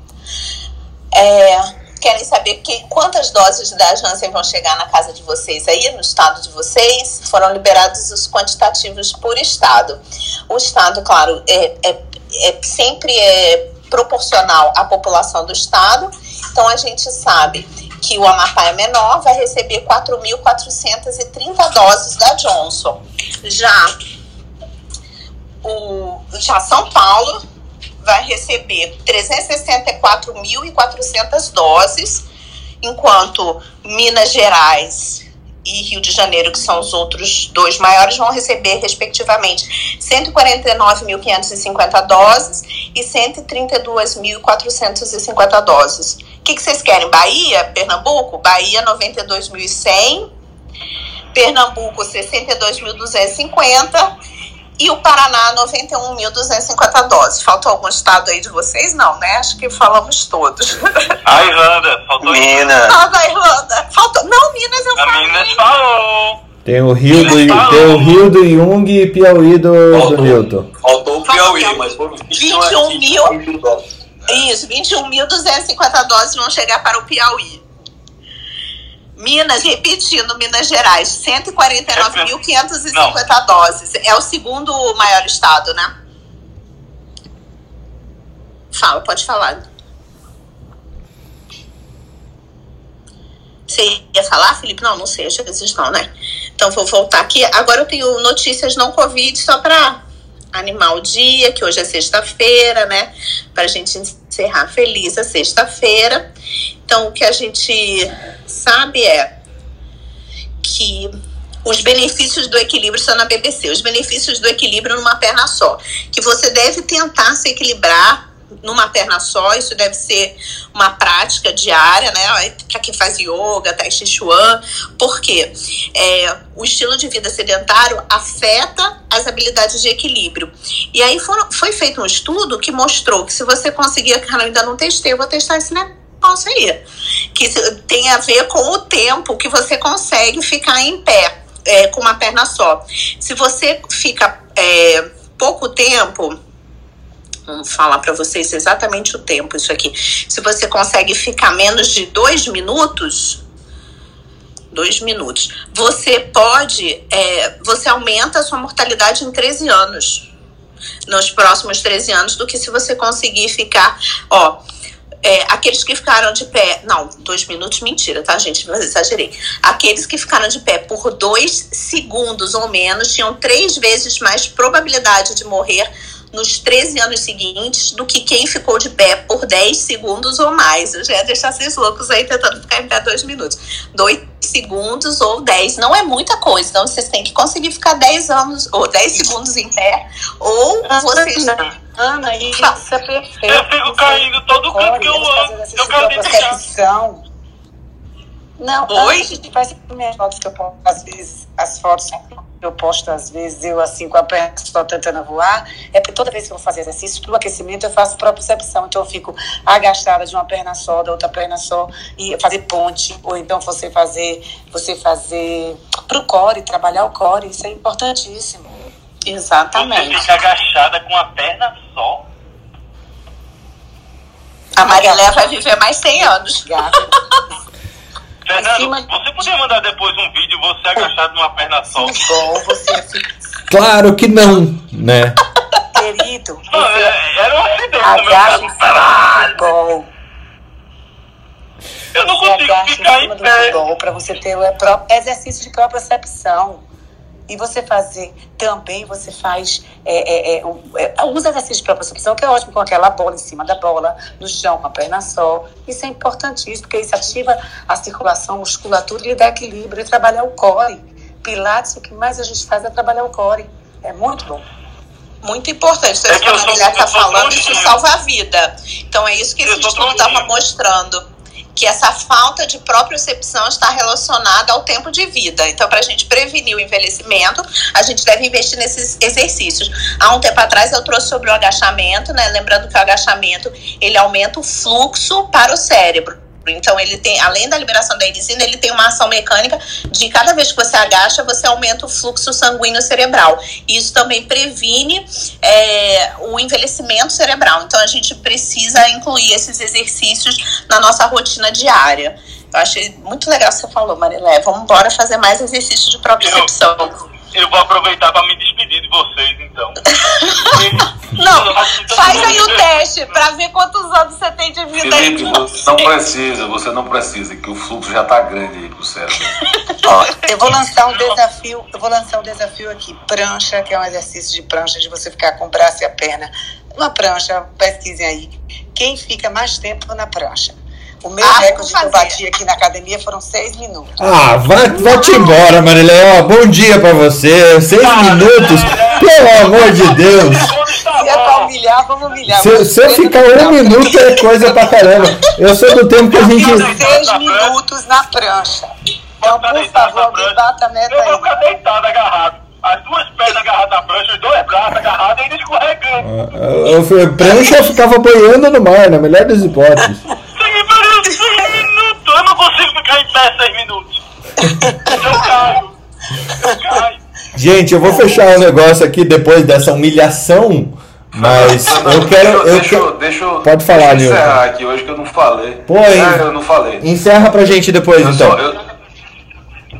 É, querem saber que, quantas doses da Janssen vão chegar na casa de vocês aí, no estado de vocês. Foram liberados os quantitativos por estado. O estado, claro, é, é, é sempre é proporcional à população do estado. Então a gente sabe que o Amapá é menor, vai receber 4.430 doses da Johnson. Já o já São Paulo vai receber 364.400 doses, enquanto Minas Gerais e Rio de Janeiro, que são os outros dois maiores, vão receber, respectivamente, 149.550 doses e 132.450 doses. O que, que vocês querem? Bahia? Pernambuco? Bahia, 92.100. Pernambuco, 62.250 e o Paraná, 91.250 doses. Faltou algum estado aí de vocês? Não, né? Acho que falamos todos. A Irlanda, faltou Minas. Ah, da Irlanda. Faltou. Não, Minas eu A falei. Minas falou. Tem o Rio do, tem o Rio do Jung e Piauí do, do Newton. Faltou o Piauí, mas foram 21 mil. Isso, 21.250 doses vão chegar para o Piauí. Minas, repetindo, Minas Gerais, 149.550 doses. É o segundo maior estado, né? Fala, pode falar. Você ia falar, Felipe? Não, não sei, acho que vocês estão, né? Então vou voltar aqui. Agora eu tenho notícias não Covid só para animar o dia, que hoje é sexta-feira, né? Para a gente encerrar feliz a sexta-feira. Então o que a gente sabe é que os benefícios do equilíbrio são na BBC, os benefícios do equilíbrio numa perna só, que você deve tentar se equilibrar numa perna só, isso deve ser uma prática diária, né? Para quem faz yoga, tai chi chuan, porque é, o estilo de vida sedentário afeta as habilidades de equilíbrio. E aí foram, foi feito um estudo que mostrou que se você conseguir, cara, eu ainda não testei, eu vou testar esse, resposta aí. Que tem a ver com o tempo que você consegue ficar em pé, é, com uma perna só. Se você fica é, pouco tempo, falar para vocês exatamente o tempo isso aqui. Se você consegue ficar menos de dois minutos, dois minutos, você pode, é, você aumenta a sua mortalidade em 13 anos. Nos próximos 13 anos, do que se você conseguir ficar, ó, é, aqueles que ficaram de pé, não, dois minutos, mentira, tá, gente? Mas exagerei. Aqueles que ficaram de pé por dois segundos ou menos tinham três vezes mais probabilidade de morrer nos 13 anos seguintes do que quem ficou de pé por 10 segundos ou mais. Eu já ia deixar vocês loucos aí tentando ficar em pé dois minutos. Dois segundos ou 10 não é muita coisa. Então vocês têm que conseguir ficar 10 anos ou 10 segundos em pé. Ou vocês. Ana, isso é perfeito. Eu fico caindo todo canto que eu ando. Eu caio dentro de casa. Não, Oi? antes de fazer minhas fotos que eu posto, às vezes, as fotos que eu posto, às vezes, eu assim, com a perna só tentando voar, é porque toda vez que eu vou fazer exercício, para o aquecimento, eu faço propriocepção. Então, eu fico agachada de uma perna só, da outra perna só, e fazer ponte, ou então você fazer, você fazer pro core, trabalhar o core, isso é importantíssimo. Exatamente. Você fica agachada com a perna só. A Marilé vai viver mais 100 anos. Fernando, você podia mandar depois um vídeo você agachado numa perna só? Bom, você Claro que não, né? Querido, Não, é- era um acidente no. Caralho! bom. Eu não Você consigo agacha ficar cima em do pé. para você ter o exercício de propriocepção. E você fazer também, você faz é, é, é, é, os exercícios de propriocepção, que é ótimo com aquela bola em cima da bola, no chão com a perna só. Isso é importantíssimo, porque isso ativa a circulação, a musculatura e lhe dá equilíbrio e trabalhar o core. Pilates, o que mais a gente faz é trabalhar o core. É muito bom. Muito importante. Então, É isso que a Marilé está falando, isso salva a vida. Então, é isso que esse Eu sou estudo estava mostrando. Que essa falta de propriocepção está relacionada ao tempo de vida. Então, para a gente prevenir o envelhecimento, a gente deve investir nesses exercícios. Há um tempo atrás eu trouxe sobre o agachamento, né? Lembrando que o agachamento ele aumenta o fluxo para o cérebro. Então, ele tem, além da liberação da erisina, ele tem uma ação mecânica de cada vez que você agacha, você aumenta o fluxo sanguíneo cerebral. Isso também previne é, o envelhecimento cerebral. Então, a gente precisa incluir esses exercícios na nossa rotina diária. Eu achei muito legal o que você falou, Marilé. Vamos embora fazer mais exercícios de propriocepção. Eu vou aproveitar para me despedir de vocês, então. Não, faz aí o teste para ver quantos anos você tem de vida aí. Você não precisa, você não precisa, que o fluxo já tá grande aí pro cérebro. Ó, eu vou lançar um desafio, eu vou lançar um desafio aqui, prancha, que é um exercício de prancha, de você ficar com o braço e a perna. Uma prancha, pesquisem aí. Quem fica mais tempo na prancha? O meu Ah, recorde que eu bati aqui na academia foram seis minutos. Ah, vai, vai-te embora, Marilé. Ó, bom dia pra você. Seis minutos. Pelo amor de Deus. Se é pra humilhar, vamos humilhar. Se, se eu ficar um minuto é coisa pra caramba. Eu sou do tempo que a gente. Seis minutos na prancha. Então, por favor, alguém bata a meta Eu vou aí. ficar deitado, agarrado. As duas pernas agarradas na prancha, os dois braços agarrados e ainda escorregando. Eu, eu, prancha eu ficava boiando no mar, na melhor das hipóteses. Minutos. Eu não consigo ficar em pé seis minutos. Eu caio. Eu caio. Gente, eu vou fechar o negócio aqui depois dessa humilhação. Mas eu quero. Eu deixa, quero... deixa, eu- Pode falar, deixa eu Nilton. encerrar aqui hoje que eu não falei. Pô, hein? é, eu não falei. Encerra pra gente depois, Eu então. só, eu,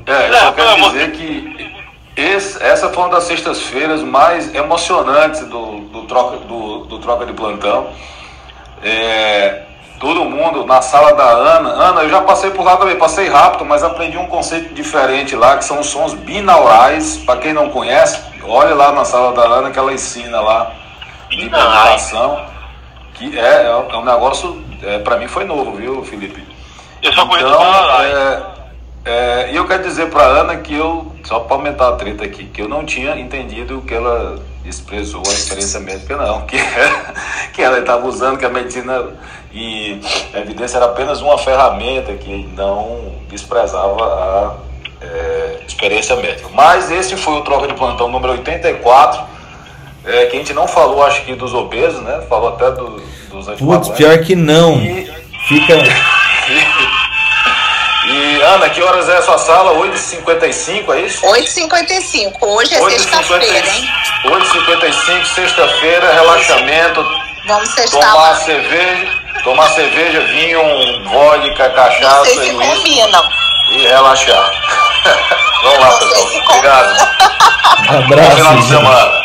é, eu só quero dizer que esse- essa foi uma das sextas-feiras mais emocionantes do, do, troca, do, do Troca de Plantão. É, todo mundo na sala da Ana. Ana, eu já passei por lá também, passei rápido, mas aprendi um conceito diferente lá, que são os sons binaurais. Para quem não conhece, olhe lá na sala da Ana que ela ensina lá de meditação. Que é, é um negócio, é, para mim foi novo, viu, Felipe? Eu só conheço Então, é, é, e eu quero dizer para Ana que eu, só para aumentar a treta aqui, que eu não tinha entendido o que ela expressou, a experiência médica, não. Que, que ela estava usando, que a medicina e a evidência era apenas uma ferramenta que não desprezava a é, experiência médica. Mas esse foi o Troca de Plantão número 84, é, que a gente não falou, acho que dos obesos, né? Falou até do, dos Putz, anticoagulantes. pior que não. E- Fica. E Ana, que horas é a sua sala? 8h55, é isso? 8h55. Hoje é sexta-feira, hein? 8h55, sexta-feira, relaxamento. Vamos sextar Tomar cerveja, tomar cerveja, vinho, um vodka, cachaça se e uísque combinam. e relaxar. Vamos lá, pessoal. Obrigado. Abraço. Bom final de gente. semana.